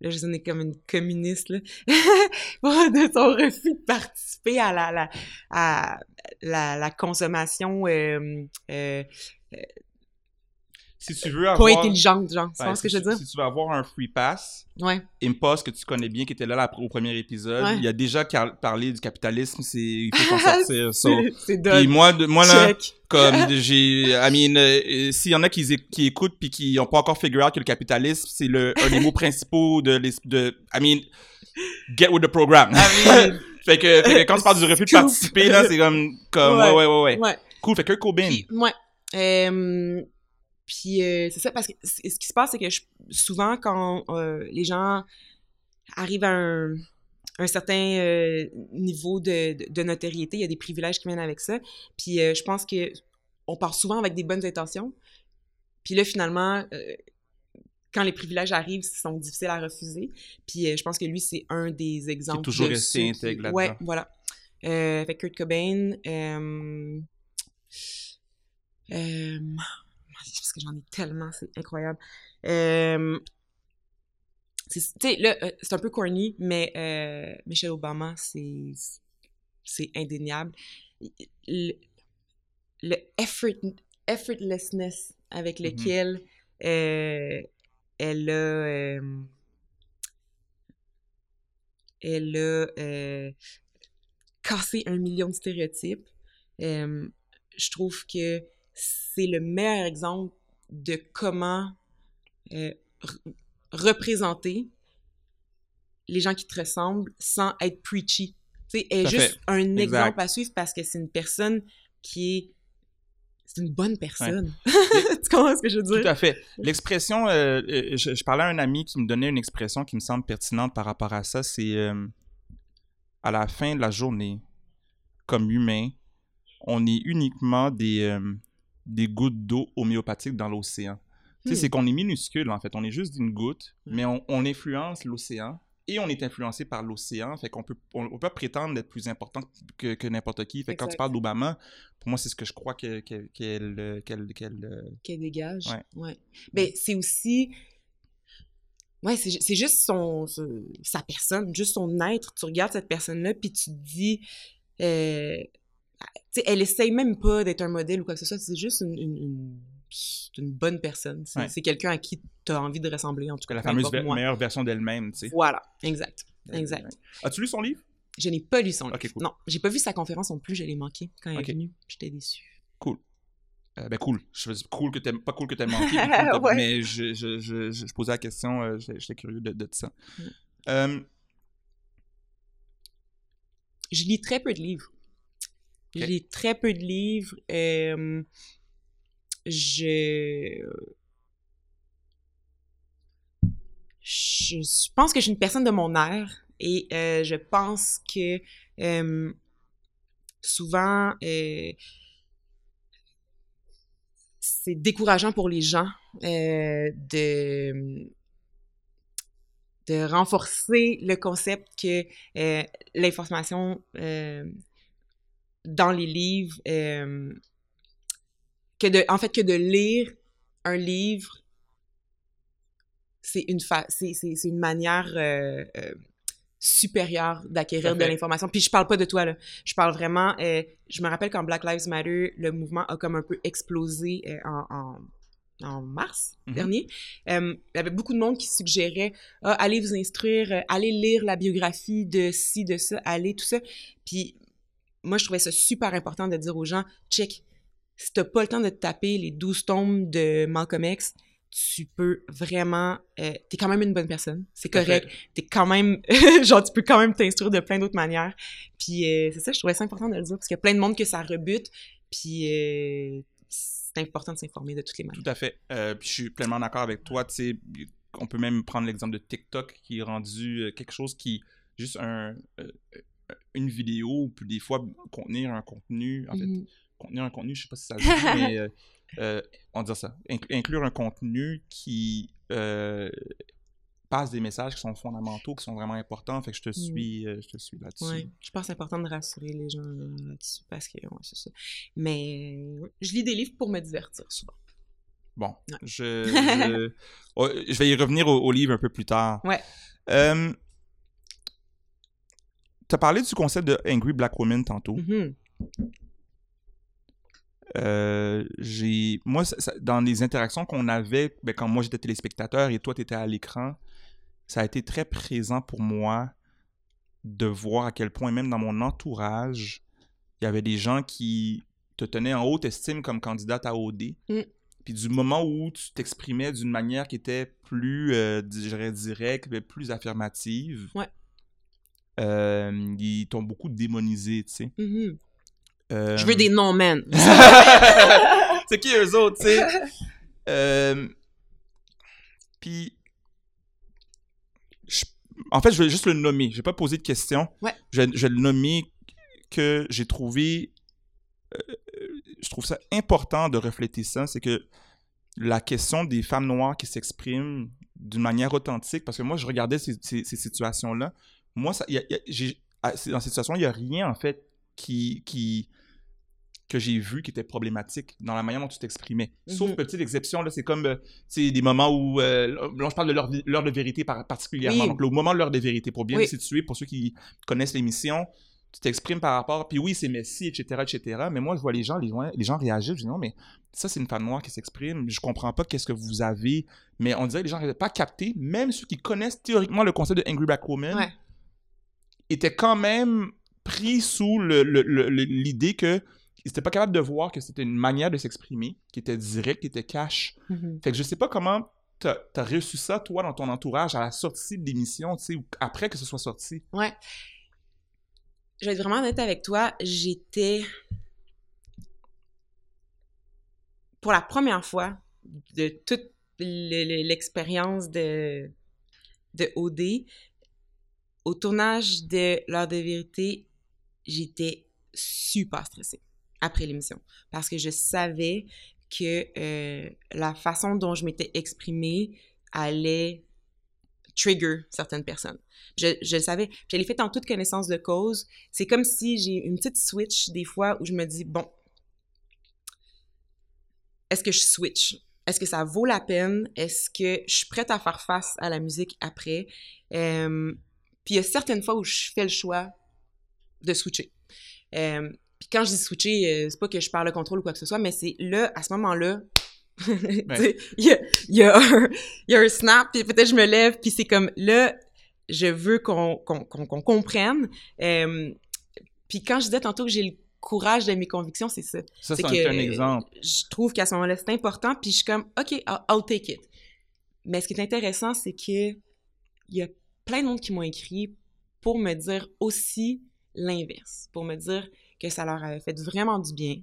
S2: Là, je sonnais comme une communiste, là. (laughs) de son refus de participer à la, la, à la, la consommation euh, euh,
S1: Si tu veux
S2: pas
S1: avoir...
S2: intelligente, genre. Tu
S1: Ouais,
S2: vois ce que
S1: si
S2: je veux dire?
S1: Si tu veux avoir un free pass,
S2: Ouais.
S1: Impost, que tu connais bien, qui était là, là au premier épisode,
S2: Ouais.
S1: il a déjà parlé du capitalisme, c'est il faut s'en (laughs) sortir. so.
S2: C'est- done.
S1: moi, de- moi là,
S2: Check.
S1: comme (laughs) j'ai, I mean, euh, euh, s'il y en a qui, qui écoutent puis qui n'ont pas encore figure out que le capitalisme c'est le un des mots principaux de, l'es- de, I mean, get with the program. (laughs) fait, que, fait que quand tu parles du refus de participer là, c'est comme, comme, ouais, ouais, ouais, ouais. Cool. Fait que Cobain.
S2: Ouais. Euh, puis euh, c'est ça, parce que ce qui se passe, c'est que je- souvent, quand euh, les gens arrivent à un, un certain euh, niveau de, de, de notoriété, il y a des privilèges qui viennent avec ça. Puis je pense que on part souvent avec des bonnes intentions. Puis là, finalement, quand les privilèges arrivent, ils sont difficiles à refuser. Puis je pense que lui, c'est un des exemples.
S1: toujours
S2: de
S1: resté
S2: ceux qui-
S1: intègre là-dedans.
S2: Ouais, voilà. Que Kurt Cobain. Parce que j'en ai tellement, c'est incroyable. Euh, c'est- tu sais, là, euh, c'est un peu corny, mais euh, Michelle Obama, c'est c'est indéniable. Le, le effort, effortlessness avec
S1: Mhm.
S2: lequel euh, elle, a... euh, elle a cassé un million de stéréotypes. Je trouve que c'est le meilleur exemple de comment euh, re- représenter les gens qui te ressemblent sans être preachy. Tu sais, est juste
S1: fait.
S2: un
S1: Exact.
S2: exemple à suivre parce que c'est une personne qui est... C'est une bonne personne. (laughs) tu comprends ce que je veux dire?
S1: Tout à fait. L'expression, euh, euh, je, je parlais à un ami qui me donnait une expression qui me semble pertinente par rapport à ça, c'est euh, à la fin de la journée, comme humain, on est uniquement des, euh, des gouttes d'eau homéopathiques dans l'océan. Tu sais,
S2: Hmm.
S1: c'est qu'on est minuscule, en fait. On est juste une goutte,
S2: Hmm.
S1: mais on, on influence l'océan et on est influencé par l'océan. Fait qu'on peut, on, on peut prétendre d'être plus important que, que n'importe qui. Fait que quand tu parles d'Obama, pour moi, c'est ce que je crois que- que- qu'elle qu'elle- qu'elle, euh,
S2: qu'elle dégage.
S1: Ouais.
S2: Ouais. Ben, c'est aussi. Ouais, c'est ju- c'est juste son, sa personne, juste son être. Tu regardes cette personne-là, puis tu te dis. euh, sais, elle essaye même pas d'être un modèle ou quoi que ce soit. C'est juste une, une, une- c'est une bonne personne. C'est
S1: Ouais.
S2: quelqu'un à qui tu as envie de ressembler, en tout cas.
S1: la fameuse
S2: moi.
S1: meilleure version d'elle-même, tu sais.
S2: Voilà, exact. Exact.
S1: As-tu lu son livre?
S2: Je n'ai pas lu son livre.
S1: Cool.
S2: Non, j'ai pas vu sa conférence non plus, je l'ai manqué quand elle est venue. J'étais déçue.
S1: Cool. Euh, ben cool. Je faisais cool que t'aimes, pas cool que t'aies manqué, mais, cool que-
S2: Ouais.
S1: mais je, je, je, je, je posais la question, euh, j'étais j'étais curieux de, de ça.
S2: Mm.
S1: Euh,
S2: Je lis très peu de livres. Lis très peu de livres. Euh, je... je pense que je suis une personne de mon air et euh, je pense que euh, souvent c'est décourageant pour les gens de de renforcer le concept que l'information dans les livres, euh, que de, en fait, que de lire un livre, c'est une, fa- c'est, c'est, c'est une manière euh, euh, supérieure d'acquérir de l'information. Puis je parle pas de toi, là. Je parle vraiment... je me rappelle quand Black Lives Matter, le mouvement a comme un peu explosé en, en, en mars
S1: Mhm.
S2: dernier. Euh, il y avait beaucoup de monde qui suggérait ah, allez vous instruire, allez lire la biographie de ci, de ça, allez, tout ça. Puis moi, je trouvais ça super important de dire aux gens, check, si t'as pas le temps de te taper les 12 tomes de Malcolm X, tu peux vraiment... Euh, t'es quand même une bonne personne, c'est correct. T'es quand même... (laughs) genre, tu peux quand même t'instruire de plein d'autres manières. Puis euh, c'est ça, je trouvais ça important de le dire, parce qu'il y a plein de monde que ça rebute, puis euh, c'est important de s'informer de toutes les manières.
S1: Tout à fait. Euh, puis je suis pleinement d'accord avec toi. Tu sais, on peut même prendre l'exemple de TikTok qui est rendu quelque chose qui juste un une vidéo puis des fois contenir un contenu en fait
S2: Mhm.
S1: contenir un contenu je sais pas si ça se dit (laughs) mais euh, euh, on dire ça Incl- inclure un contenu qui euh, passe des messages qui sont fondamentaux qui sont vraiment importants fait que je te suis euh, je te suis là-dessus
S2: Ouais, je pense que c'est important de rassurer les gens là-dessus parce que, ouais, c'est ça. Mais je lis des livres pour me divertir souvent.
S1: Bon,
S2: Ouais.
S1: je, je, (laughs) oh, je vais y revenir au, au livre un peu plus tard.
S2: Ouais.
S1: Tu as parlé du concept de Angry Black Woman tantôt.
S2: Mhm.
S1: Euh, j'ai, moi, ça- ça- dans les interactions qu'on avait, ben, quand moi j'étais téléspectateur et toi tu étais à l'écran, ça a été très présent pour moi de voir à quel point, même dans mon entourage, il y avait des gens qui te tenaient en haute estime comme candidate à OD.
S2: Mm.
S1: Puis du moment où tu t'exprimais d'une manière qui était plus, euh, je dirais, directe, mais plus affirmative,
S2: Ouais.
S1: Euh, ils t'ont beaucoup démonisé, tu sais.
S2: Mhm.
S1: Euh,
S2: Je veux des noms, man. (laughs) (laughs)
S1: c'est qui eux autres, tu sais? Euh, Puis, je- en fait, je vais juste le nommer. Je vais pas poser de questions.
S2: Ouais.
S1: Je, vais- je vais le nommer que j'ai trouvé. je trouve ça important de refléter ça. C'est que la question des femmes noires qui s'expriment d'une manière authentique, parce que moi, je regardais ces, ces- ces situations-là. Moi, ça, y a- y a- c'est- dans ces situations, il n'y a rien, en fait, qui, qui, que j'ai vu qui était problématique dans la manière dont tu t'exprimais. Sauf
S2: Mhm.
S1: petite exception, là, c'est comme euh, c'est des moments où. euh, là, je parle de l'heure de vérité par- particulièrement.
S2: Oui.
S1: Donc, le moment de l'heure de vérité, pour bien
S2: Oui.
S1: le situer, pour ceux qui connaissent l'émission, tu t'exprimes par rapport, puis oui, c'est Messi, etc., etc. Mais moi, je vois les gens, les gens, les gens réagissent, je dis non, mais ça, c'est une femme noire qui s'exprime, je comprends pas qu'est-ce que vous avez, mais on dirait que les gens n'arrivent pas à capter, même ceux qui connaissent théoriquement le concept de Angry Black Woman,
S2: Ouais.
S1: Étaient quand même pris sous le- le- le- le- l'idée que ils n'étaient pas capables de voir que c'était une manière de s'exprimer, qui était directe, qui était cash.
S2: Mhm.
S1: Fait que je sais pas comment t'as as reçu ça, toi, dans ton entourage, à la sortie de l'émission, tu sais, ou après que ce soit sorti?
S2: Ouais. Je vais être vraiment honnête avec toi, j'étais. Pour la première fois de toute le- le- l'expérience de, de OD, au tournage de L'heure de vérité, j'étais super stressée après l'émission. Parce que je savais que euh, la façon dont je m'étais exprimée allait trigger certaines personnes. Je, le savais. Je l'ai fait en toute connaissance de cause. C'est comme si j'ai une petite switch des fois où je me dis, bon, est-ce que je switch? Est-ce que ça vaut la peine? Est-ce que je suis prête à faire face à la musique après? Euh, puis il y a certaines fois où je fais le choix de switcher. Euh, puis quand je dis switcher, euh, c'est pas que je perds le contrôle ou quoi que ce soit, mais c'est là, à ce moment-là, (laughs) il y a, y, a y a un snap, puis peut-être je me lève, puis c'est comme là, je veux qu'on qu'on- qu'on comprenne. Euh, puis quand je disais tantôt que j'ai le courage de mes convictions, c'est ça.
S1: Ça,
S2: C'est
S1: un exemple.
S2: Je trouve qu'à ce moment-là, c'est important, puis je suis comme, OK, I'll, I'll take it. Mais ce qui est intéressant, c'est que il y a plein de monde qui m'ont écrit pour me dire aussi l'inverse, pour me dire que ça leur avait fait vraiment du bien,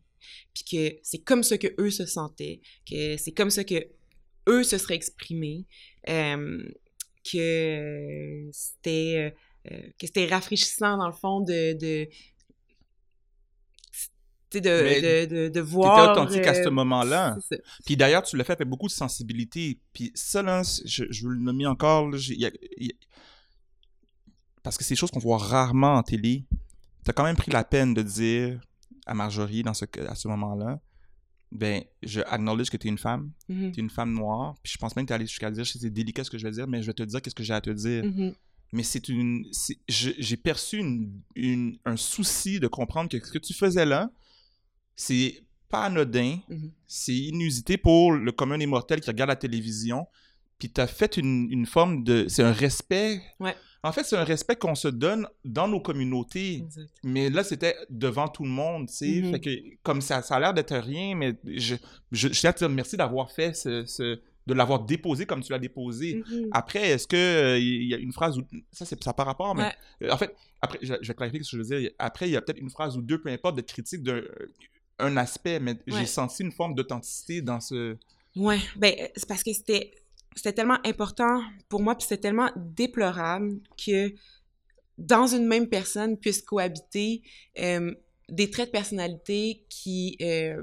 S2: puis que c'est comme ça que eux se sentaient, que c'est comme ça que eux se seraient exprimés, euh, que c'était euh, que c'était rafraîchissant dans le fond de de de, de, de, de
S1: T'étais
S2: voir
S1: authentique à ce
S2: euh,
S1: moment-là. Puis d'ailleurs, tu l'as fait avec beaucoup de sensibilité. Puis ça, là, je, je veux le nommer encore. il y y Parce que c'est des choses qu'on voit rarement en télé. T'as quand même pris la peine de dire à Marjorie, dans ce, à ce moment-là, ben, je acknowledge que t'es une femme,
S2: Mhm.
S1: t'es une femme noire. Puis je pense même que t'es allé jusqu'à dire, c'est délicat ce que je vais dire, mais je vais te dire qu'est-ce que j'ai à te dire.
S2: Mhm.
S1: Mais c'est une. J'ai perçu une, une- un souci de comprendre que ce que tu faisais là, c'est pas anodin,
S2: Mhm.
S1: c'est inusité pour le commun des mortels qui regarde la télévision. Puis t'as fait une, une forme de. C'est un respect.
S2: Ouais.
S1: En fait, c'est un respect qu'on se donne dans nos communautés.
S2: Exact.
S1: Mais là, c'était devant tout le monde, tu sais.
S2: Mhm.
S1: Fait que, comme ça, ça a l'air d'être rien, mais je, je, je tiens à te dire merci d'avoir fait ce, ce- de l'avoir déposé comme tu l'as déposé.
S2: Mhm.
S1: Après, est-ce que euh, il y a une phrase où ça c'est ça par rapport, mais
S2: Ouais.
S1: euh, en fait, après je, je vais clarifier ce que je veux dire. Après, il y a peut-être une phrase ou deux, peu importe, de critique d'un un aspect, mais j'ai senti une forme d'authenticité dans ce.
S2: Ouais, ben c'est parce que c'était c'était tellement important pour moi puis c'était tellement déplorable que dans une même personne puissent cohabiter euh, des traits de personnalité qui euh,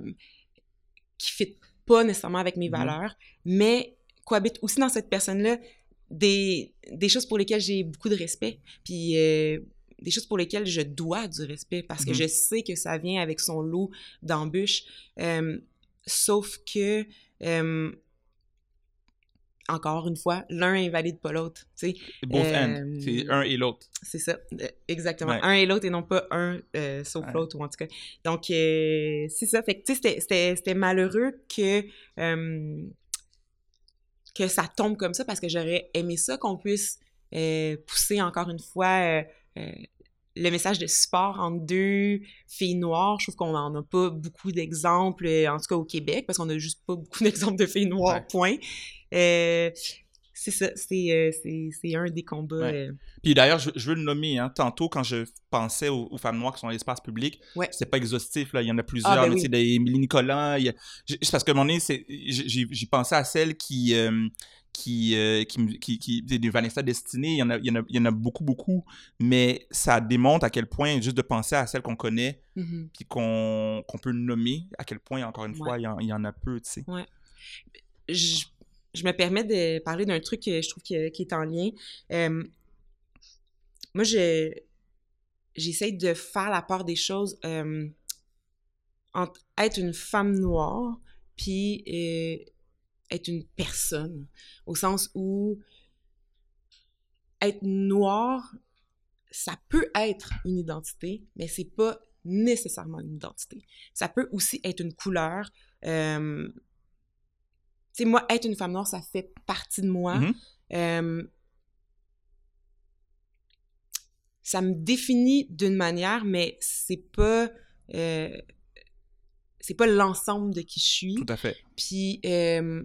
S2: qui fit pas nécessairement avec mes
S1: Mhm.
S2: valeurs, mais cohabitent aussi dans cette personne-là des, des choses pour lesquelles j'ai beaucoup de respect, puis euh, des choses pour lesquelles je dois du respect parce que
S1: Mhm.
S2: je sais que ça vient avec son lot d'embûches. Euh, sauf que, encore une fois, l'un invalide pas l'autre.
S1: Both
S2: Euh,
S1: ends. C'est un et l'autre.
S2: C'est ça, euh, exactement.
S1: Ouais.
S2: Un et l'autre et non pas un euh, sauf
S1: Ouais.
S2: l'autre, ou en tout cas. Donc, euh, c'est ça. Fait que, tu sais, c'était- malheureux que, que ça tombe comme ça parce que j'aurais aimé ça qu'on puisse pousser encore une fois le message de support entre deux filles noires. Je trouve qu'on n'en a pas beaucoup d'exemples, euh, en tout cas au Québec, parce qu'on a juste pas beaucoup (laughs) d'exemples de filles noires,
S1: Ouais.
S2: point. Euh, c'est ça, c'est euh, c'est- c'est un des combats.
S1: Ouais.
S2: euh,
S1: Puis d'ailleurs, je, je veux le nommer. Hein, tantôt, quand je pensais aux, aux femmes noires qui sont dans l'espace public,
S2: Ouais.
S1: c'est pas exhaustif. Là. Il y en a plusieurs.
S2: Ah, ben oui.
S1: Émilie Nicolas. il y a- parce que moment donné, c'est- j'ai pensé à celle qui. euh, qui, euh, qui, qui, qui, des Vanessa Destinée, il y, en a, il, y en a, il y en a beaucoup, beaucoup, mais ça démontre à quel point, juste de penser à celle qu'on connaît,
S2: mhm.
S1: puis qu'on qu'on peut nommer, à quel point, encore une fois,
S2: Ouais.
S1: il y, en, il y en a peu, tu sais.
S2: je, je me permets de parler d'un truc que je trouve que- qui est en lien. Euh, moi, je j'essaie de faire la part des choses euh, entre être une femme noire puis euh, être une personne, au sens où être noire, ça peut être une identité, mais c'est pas nécessairement une identité. Ça peut aussi être une couleur. Euh, tu sais, moi, être une femme noire, ça fait partie de moi.
S1: Mhm.
S2: Euh, ça me définit d'une manière, mais c'est pas euh, c'est pas l'ensemble de qui je suis.
S1: Tout à fait.
S2: Puis euh,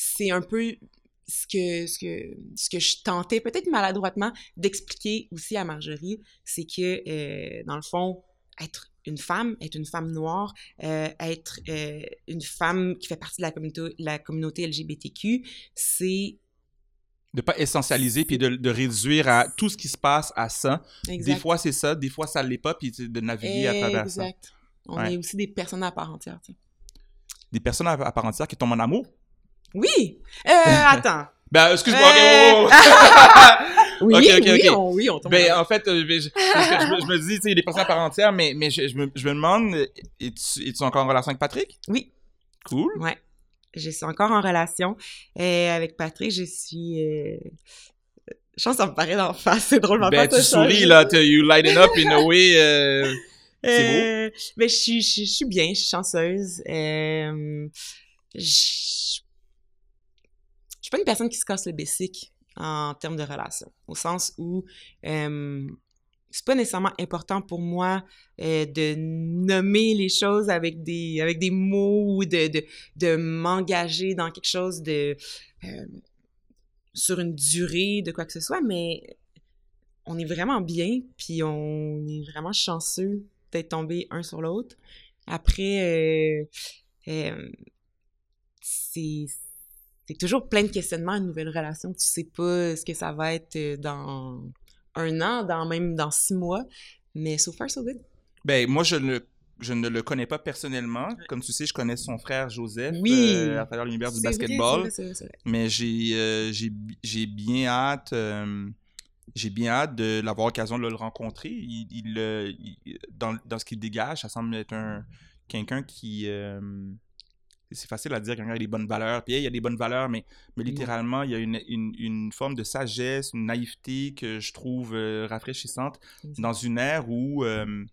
S2: c'est un peu ce que, ce que, ce que je tentais, peut-être maladroitement, d'expliquer aussi à Marjorie, c'est que, euh, dans le fond, être une femme, être une femme noire, euh, être euh, une femme qui fait partie de la communauté, la communauté LGBTQ, c'est
S1: De pas essentialiser puis de, de réduire à tout ce qui se passe à ça.
S2: exact.
S1: Des fois, c'est ça, des fois, ça l'est pas, puis de naviguer à travers ça.
S2: Exact. On
S1: Ouais.
S2: est aussi des personnes à part entière.
S1: Des personnes à, à part entière qui tombent en amour.
S2: Oui! Euh, (laughs) attends.
S1: Ben, excuse-moi.
S2: Euh,
S1: oh, oh, oh. (laughs)
S2: Oui, oui, on, oui, on tombe
S1: Ben,
S2: en-
S1: fait, euh, ben, je, me- je me dis, tu sais, des personnes à part entière, mais, mais je, me, me demande, euh, es-tu es-tu encore en relation avec Patrick?
S2: Oui.
S1: Cool.
S2: Ouais. Je suis encore en relation euh, avec Patrick. Je suis. euh, Je pense que ça me paraît d'en face. C'est drôle, ma
S1: Ben, tu souris, là, you lighten up in a way. euh, c'est beau.
S2: Euh, Mais je suis, je, suis bien, je suis chanceuse. Euh, je suis pas une personne qui se casse le bessic en termes de relation, au sens où euh, c'est pas nécessairement important pour moi euh, de nommer les choses avec des avec des mots ou de de, de m'engager dans quelque chose de sur une durée de quoi que ce soit, mais on est vraiment bien, puis on est vraiment chanceux d'être tombés un sur l'autre. Après, euh, c'est c'est toujours plein de questionnements, une nouvelle relation. Tu sais pas ce que ça va être euh, dans un an, dans même dans six mois. Mais so far, so good.
S1: Ben, moi, je ne, je ne le connais pas personnellement. Comme tu sais, je connais son frère Joseph
S2: Oui.
S1: euh, à travers l'univers du basketball.
S2: vrai, vrai, vrai.
S1: Mais j'ai euh, j'ai j'ai bien hâte euh, j'ai bien hâte de l'avoir l'occasion de le rencontrer. Il, il, euh, il- dans, dans ce qu'il dégage, ça semble être un quelqu'un qui euh, c'est facile à dire quelqu'un a des bonnes valeurs. Puis hey, il y a des bonnes valeurs, mais, mais
S2: Non.
S1: littéralement, il y a une, une, une forme de sagesse, une naïveté que je trouve euh, rafraîchissante dans une ère où euh,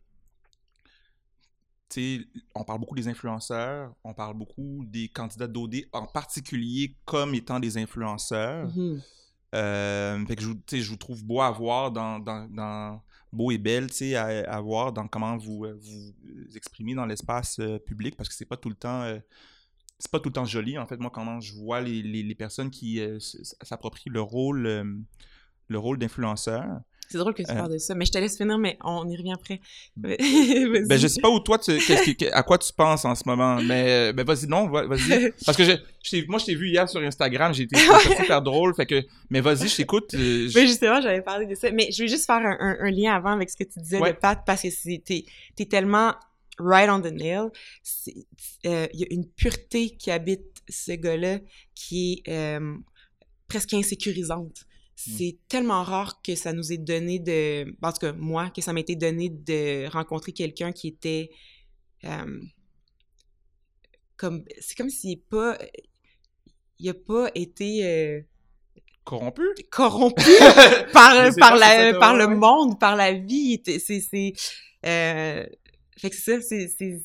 S1: tu sais, on parle beaucoup des influenceurs, on parle beaucoup des candidats d'OD en particulier comme étant des influenceurs.
S2: Mhm.
S1: Euh, fait que je, vous- tu sais, je vous trouve beau à voir dans, dans, dans- beau et belle, tu sais, à, à voir dans comment vous vous exprimez dans l'espace public parce que c'est pas tout le temps c'est pas tout le temps joli en fait moi quand je vois les, les, les personnes qui euh, s'approprient le rôle euh, le rôle d'influenceur
S2: C'est drôle que tu
S1: Euh.
S2: parles de ça, mais je te laisse finir, mais on y revient après.
S1: Ben, (laughs)
S2: Vas-y.
S1: je sais pas où toi, tu, qu'est-ce que- à quoi tu penses en ce moment, mais euh, ben vas-y, non, va- vas-y. (laughs) Parce que je, moi, je t'ai vu hier sur Instagram, j'ai été super drôle, fait que, mais vas-y, je t'écoute. (laughs) je-
S2: Mais justement, j'avais parlé de ça. Mais je vais juste faire un, un- un lien avant avec ce que tu disais
S1: Ouais.
S2: de Pat, parce que t'es es tellement right on the nail. Euh, Il y a une pureté qui habite ce gars-là qui est euh, presque insécurisante. C'est tellement rare que ça nous est donné de... En tout cas, moi, que ça m'a été donné de rencontrer quelqu'un qui était... euh, comme C'est comme s'il n'est pas... Il a pas été... euh,
S1: corrompu?
S2: corrompu (laughs) par, par, la, par
S1: ouais,
S2: le monde, par la vie. C'est, euh, fait que c'est ça, c'est,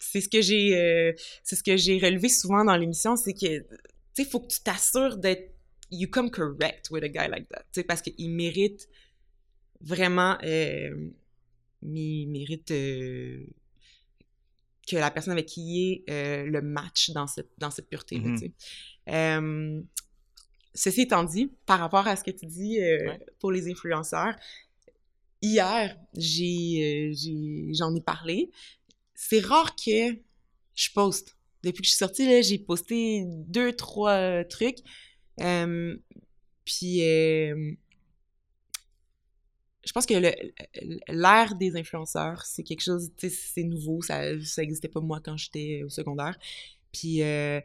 S2: c'est, ce que j'ai, euh, c'est ce que j'ai relevé souvent dans l'émission, c'est que, tu sais, faut que tu t'assures d'être, you come correct with a guy like that, tu sais, parce qu'il mérite vraiment, euh, il mérite euh, que la personne avec qui il est le match dans cette, dans cette pureté-là,
S1: Mhm.
S2: tu sais. Ceci étant dit, par rapport à ce que tu dis
S1: Ouais.
S2: pour les influenceurs, hier, euh, j'ai- j'en ai parlé. C'est rare que je poste. Depuis que je suis sortie, là, j'ai posté deux, trois euh, trucs. Puis, je pense que l'ère des influenceurs, c'est quelque chose, c'est nouveau. Ça n'existait pas moi quand j'étais au secondaire. Puis, euh,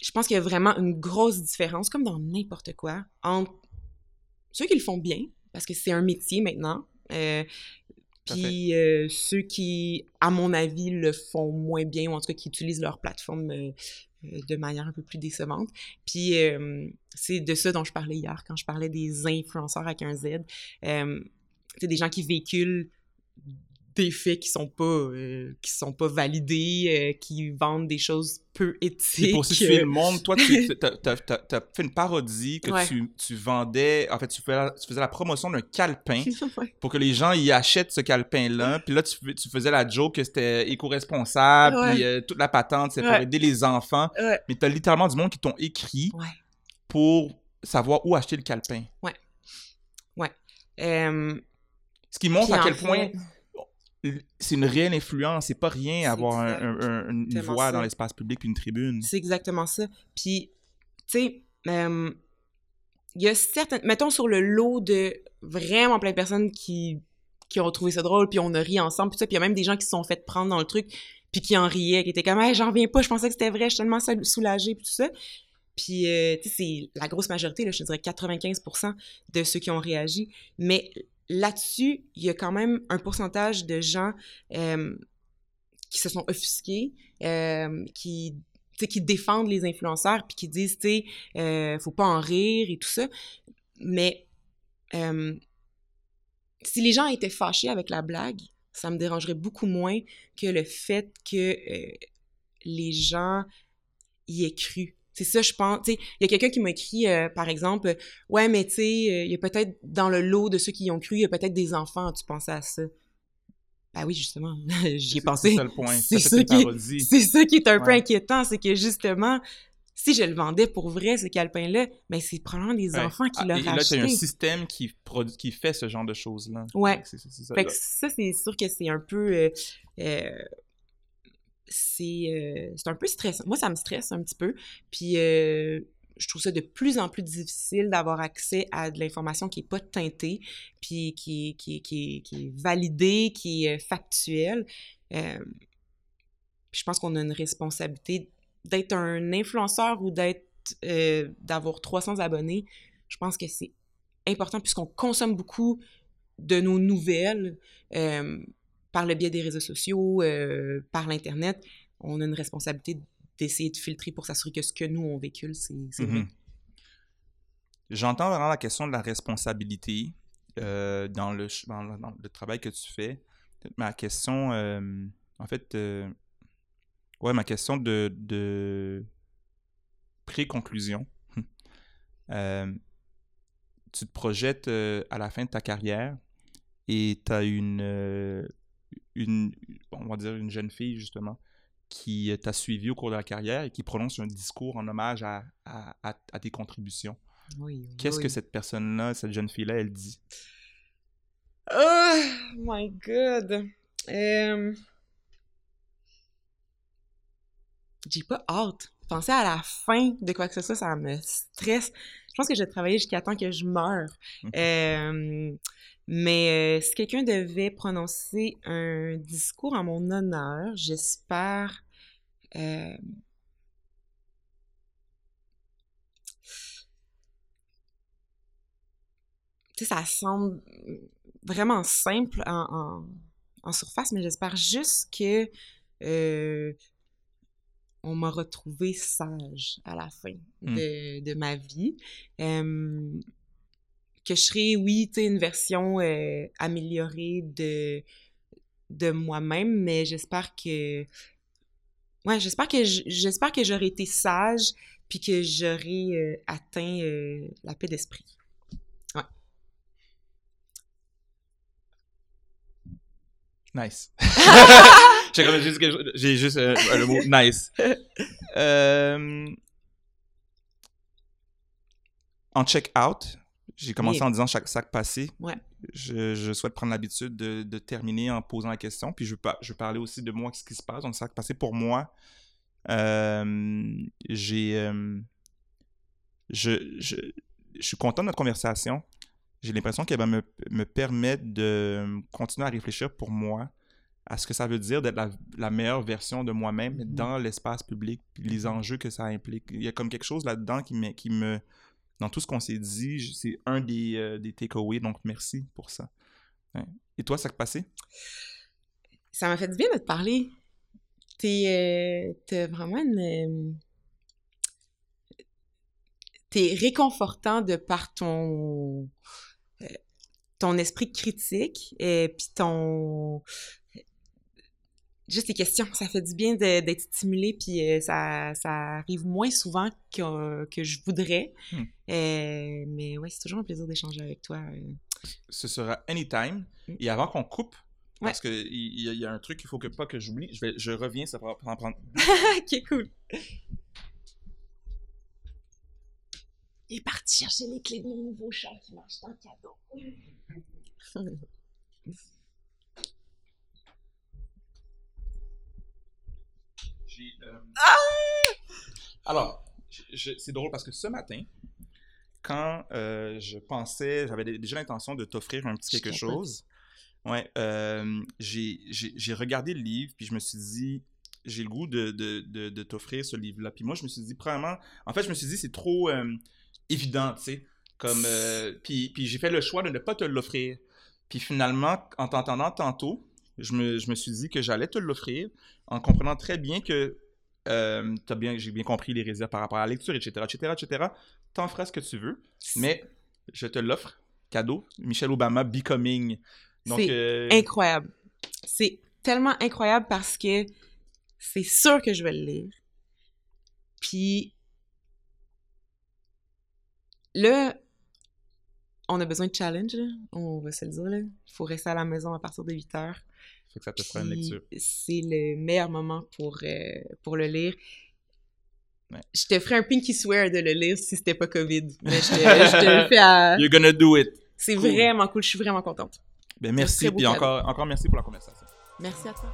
S2: je pense qu'il y a vraiment une grosse différence, comme dans n'importe quoi, entre ceux qui le font bien, parce que c'est un métier maintenant, euh, puis euh, ceux qui, à mon avis, le font moins bien, ou en tout cas qui utilisent leur plateforme euh, de manière un peu plus décevante. Puis c'est de ça dont je parlais hier quand je parlais des influenceurs avec un Z. C'est des gens qui véhiculent des faits qui sont pas euh, qui sont pas validés, euh, qui vendent des choses peu éthiques.
S1: Et pour situer le monde, toi, tu (laughs) as, fait une parodie que
S2: Ouais.
S1: tu, tu vendais, en fait, tu faisais la, tu faisais la promotion d'un calepin (laughs)
S2: Ouais.
S1: pour que les gens y achètent ce calepin-là. Puis là, tu, tu faisais la joke que c'était éco-responsable,
S2: Ouais.
S1: puis euh, toute la patente, c'est pour
S2: Ouais.
S1: aider les enfants.
S2: Ouais.
S1: Mais tu as littéralement du monde qui t'ont écrit
S2: Ouais.
S1: pour savoir où acheter le calepin.
S2: Euh,
S1: Ce qui montre
S2: Puis
S1: à quel
S2: fait-
S1: point c'est une réelle influence. C'est pas rien avoir un- un- un- une voix
S2: ça.
S1: dans l'espace public puis une tribune.
S2: C'est exactement ça. Puis, tu sais, euh, il y a certaines... Mettons sur le lot de vraiment plein de personnes qui, qui ont trouvé ça drôle, puis on a ri ensemble, puis ça, puis il y a même des gens qui se sont fait prendre dans le truc, puis qui en riaient, qui étaient comme « Hey, j'en reviens pas, je pensais que c'était vrai, je suis tellement soulagée, puis tout ça. » Puis, euh, tu sais, c'est la grosse majorité, là, je te dirais 95% de ceux qui ont réagi. Mais là-dessus, il y a quand même un pourcentage de gens euh, qui se sont offusqués, euh, qui, qui défendent les influenceurs, puis qui disent, tu sais, euh, faut pas en rire et tout ça. Mais si les gens étaient fâchés avec la blague, ça me dérangerait beaucoup moins que le fait que les gens y aient cru. C'est ça, je pense. Il y a quelqu'un qui m'a écrit, euh, par exemple, Ouais, mais tu sais, euh, il y a peut-être dans le lot de ceux qui y ont cru, il y a peut-être des enfants. Tu pensais à ça? Ben oui, justement, (laughs) j'y ai pensé.
S1: C'est ça le point.
S2: C'est
S1: Ça,
S2: qui est-
S1: parodie.
S2: C'est ça qui est un peu inquiétant, c'est que justement, si je le vendais pour vrai, ce calepin-là, ben c'est probablement des
S1: Ouais.
S2: enfants qui
S1: Ah,
S2: l'auraient
S1: Et là, tu
S2: acheté.
S1: as un système qui, produ- qui fait ce genre de choses-là.
S2: Ouais.
S1: Ça.
S2: Fait que ça, c'est sûr que c'est un peu... euh, euh, c'est euh, c'est un peu stressant. Moi, ça me stresse un petit peu. Puis euh, je trouve ça de plus en plus difficile d'avoir accès à de l'information qui est pas teintée, puis qui, qui, qui, est validée, qui est euh, factuelle. Puis je pense qu'on a une responsabilité d'être un influenceur ou d'être euh, d'avoir 300 abonnés. Je pense que c'est important puisqu'on consomme beaucoup de nos nouvelles par le biais des réseaux sociaux, euh, par l'Internet. On a une responsabilité d'essayer de filtrer pour s'assurer que ce que nous, on véhicule, c'est c'est vrai.
S1: Mhm. J'entends vraiment la question de la responsabilité euh, dans, le, ch- dans, le- dans le travail que tu fais. Ma question, euh, en fait, ouais, ma question de, de pré-conclusion. (laughs) Tu te projettes à la fin de ta carrière et tu as une, une, on va dire une jeune fille justement, qui t'a suivi au cours de la carrière et qui prononce un discours en hommage à, à, à- à tes contributions.
S2: Oui, oui,
S1: Qu'est-ce
S2: oui.
S1: que cette personne-là, cette jeune fille-là, elle dit?
S2: Oh my god! Euh, J'ai pas hâte. Penser à la fin de quoi que ce soit, ça me stresse. Je pense que je vais travailler jusqu'à temps que je meure. Euh, mais euh, si quelqu'un devait prononcer un discours en mon honneur, j'espère. euh, Tu sais, ça semble vraiment simple en, en- en surface, mais j'espère juste que euh, on m'a retrouvé sage à la fin
S1: Mm.
S2: de, de ma vie. Euh, que je serai, oui, tu sais, une version euh, améliorée de, de moi-même, mais j'espère que... Ouais, j'espère que j'espère que j'aurai été sage puis que j'aurai euh, atteint euh, la paix d'esprit.
S1: Nice. (laughs) (laughs) J'ai juste, j'ai juste le mot nice. En check-out, j'ai commencé en disant chaque sac passé.
S2: Ouais.
S1: Je, je souhaite prendre l'habitude de, de terminer en posant la question. Puis je veux, je parler aussi de moi, ce qui se passe. Donc, sac passé pour moi, euh, j'ai. euh, je, je, je suis content de notre conversation. J'ai l'impression qu'elle va me, me permettre de continuer à réfléchir pour moi à ce que ça veut dire d'être la, la meilleure version de moi-même
S2: Mhm.
S1: dans l'espace public, puis les enjeux que ça implique. Il y a comme quelque chose là-dedans qui me, qui me dans tout ce qu'on s'est dit, c'est un des, euh, des takeaways, donc merci pour ça. Et toi, ça te passé?
S2: Ça m'a fait du bien de te parler. T'es euh, vraiment euh, T'es réconfortant de par ton. Euh, ton esprit critique et puis ton juste les questions, ça fait du bien d'être stimulé, puis euh, ça, ça arrive moins souvent que, que je voudrais.
S1: Hmm.
S2: Euh, mais ouais, c'est toujours un plaisir d'échanger avec toi. euh.
S1: Ce sera anytime.
S2: Mm.
S1: Et avant qu'on coupe, parce qu'il y, y a- il y a un truc qu'il faut que, pas que j'oublie, je, vais- je reviens, ça va en prendre. (laughs)
S2: ok, cool. Il est parti chercher les clés de mon nouveau chat qui m'a acheté un cadeau. (laughs)
S1: J'ai, euh,
S2: Ah!
S1: Alors, c'est drôle parce que ce matin, quand euh, je pensais, j'avais dé- déjà l'intention de t'offrir un petit quelque chose, ouais, euh, j'ai regardé le livre, puis je me suis dit, j'ai le goût de, de, de, de t'offrir ce livre-là. Puis moi, je me suis dit, premièrement, en fait, je me suis dit, c'est trop euh, évident, tu sais. Comme, euh, puis puis j'ai fait le choix de ne pas te l'offrir. Puis finalement, en t'entendant tantôt, je me, je me suis dit que j'allais te l'offrir en comprenant très bien que euh, bien, j'ai bien compris les réserves par rapport à la lecture, etc., etc., etc. T'en feras ce que tu veux, mais je te l'offre, cadeau, Michelle Obama Becoming.
S2: C'est
S1: euh,
S2: incroyable. C'est tellement incroyable parce que c'est sûr que je vais le lire. Puis là, on a besoin de challenge, là. on va se le dire. Là. Il faut rester à la maison à partir de 8 heures.
S1: fait que ça te fera une lecture.
S2: C'est le meilleur moment pour, euh, pour le lire.
S1: Ouais.
S2: Je te ferais un pinky swear de le lire si c'était pas COVID. Mais je te, je te le fais à...
S1: You're gonna do it.
S2: C'est
S1: Cool.
S2: vraiment cool. Je suis vraiment contente.
S1: Ben merci, puis encore, encore merci pour la conversation.
S2: Merci à toi.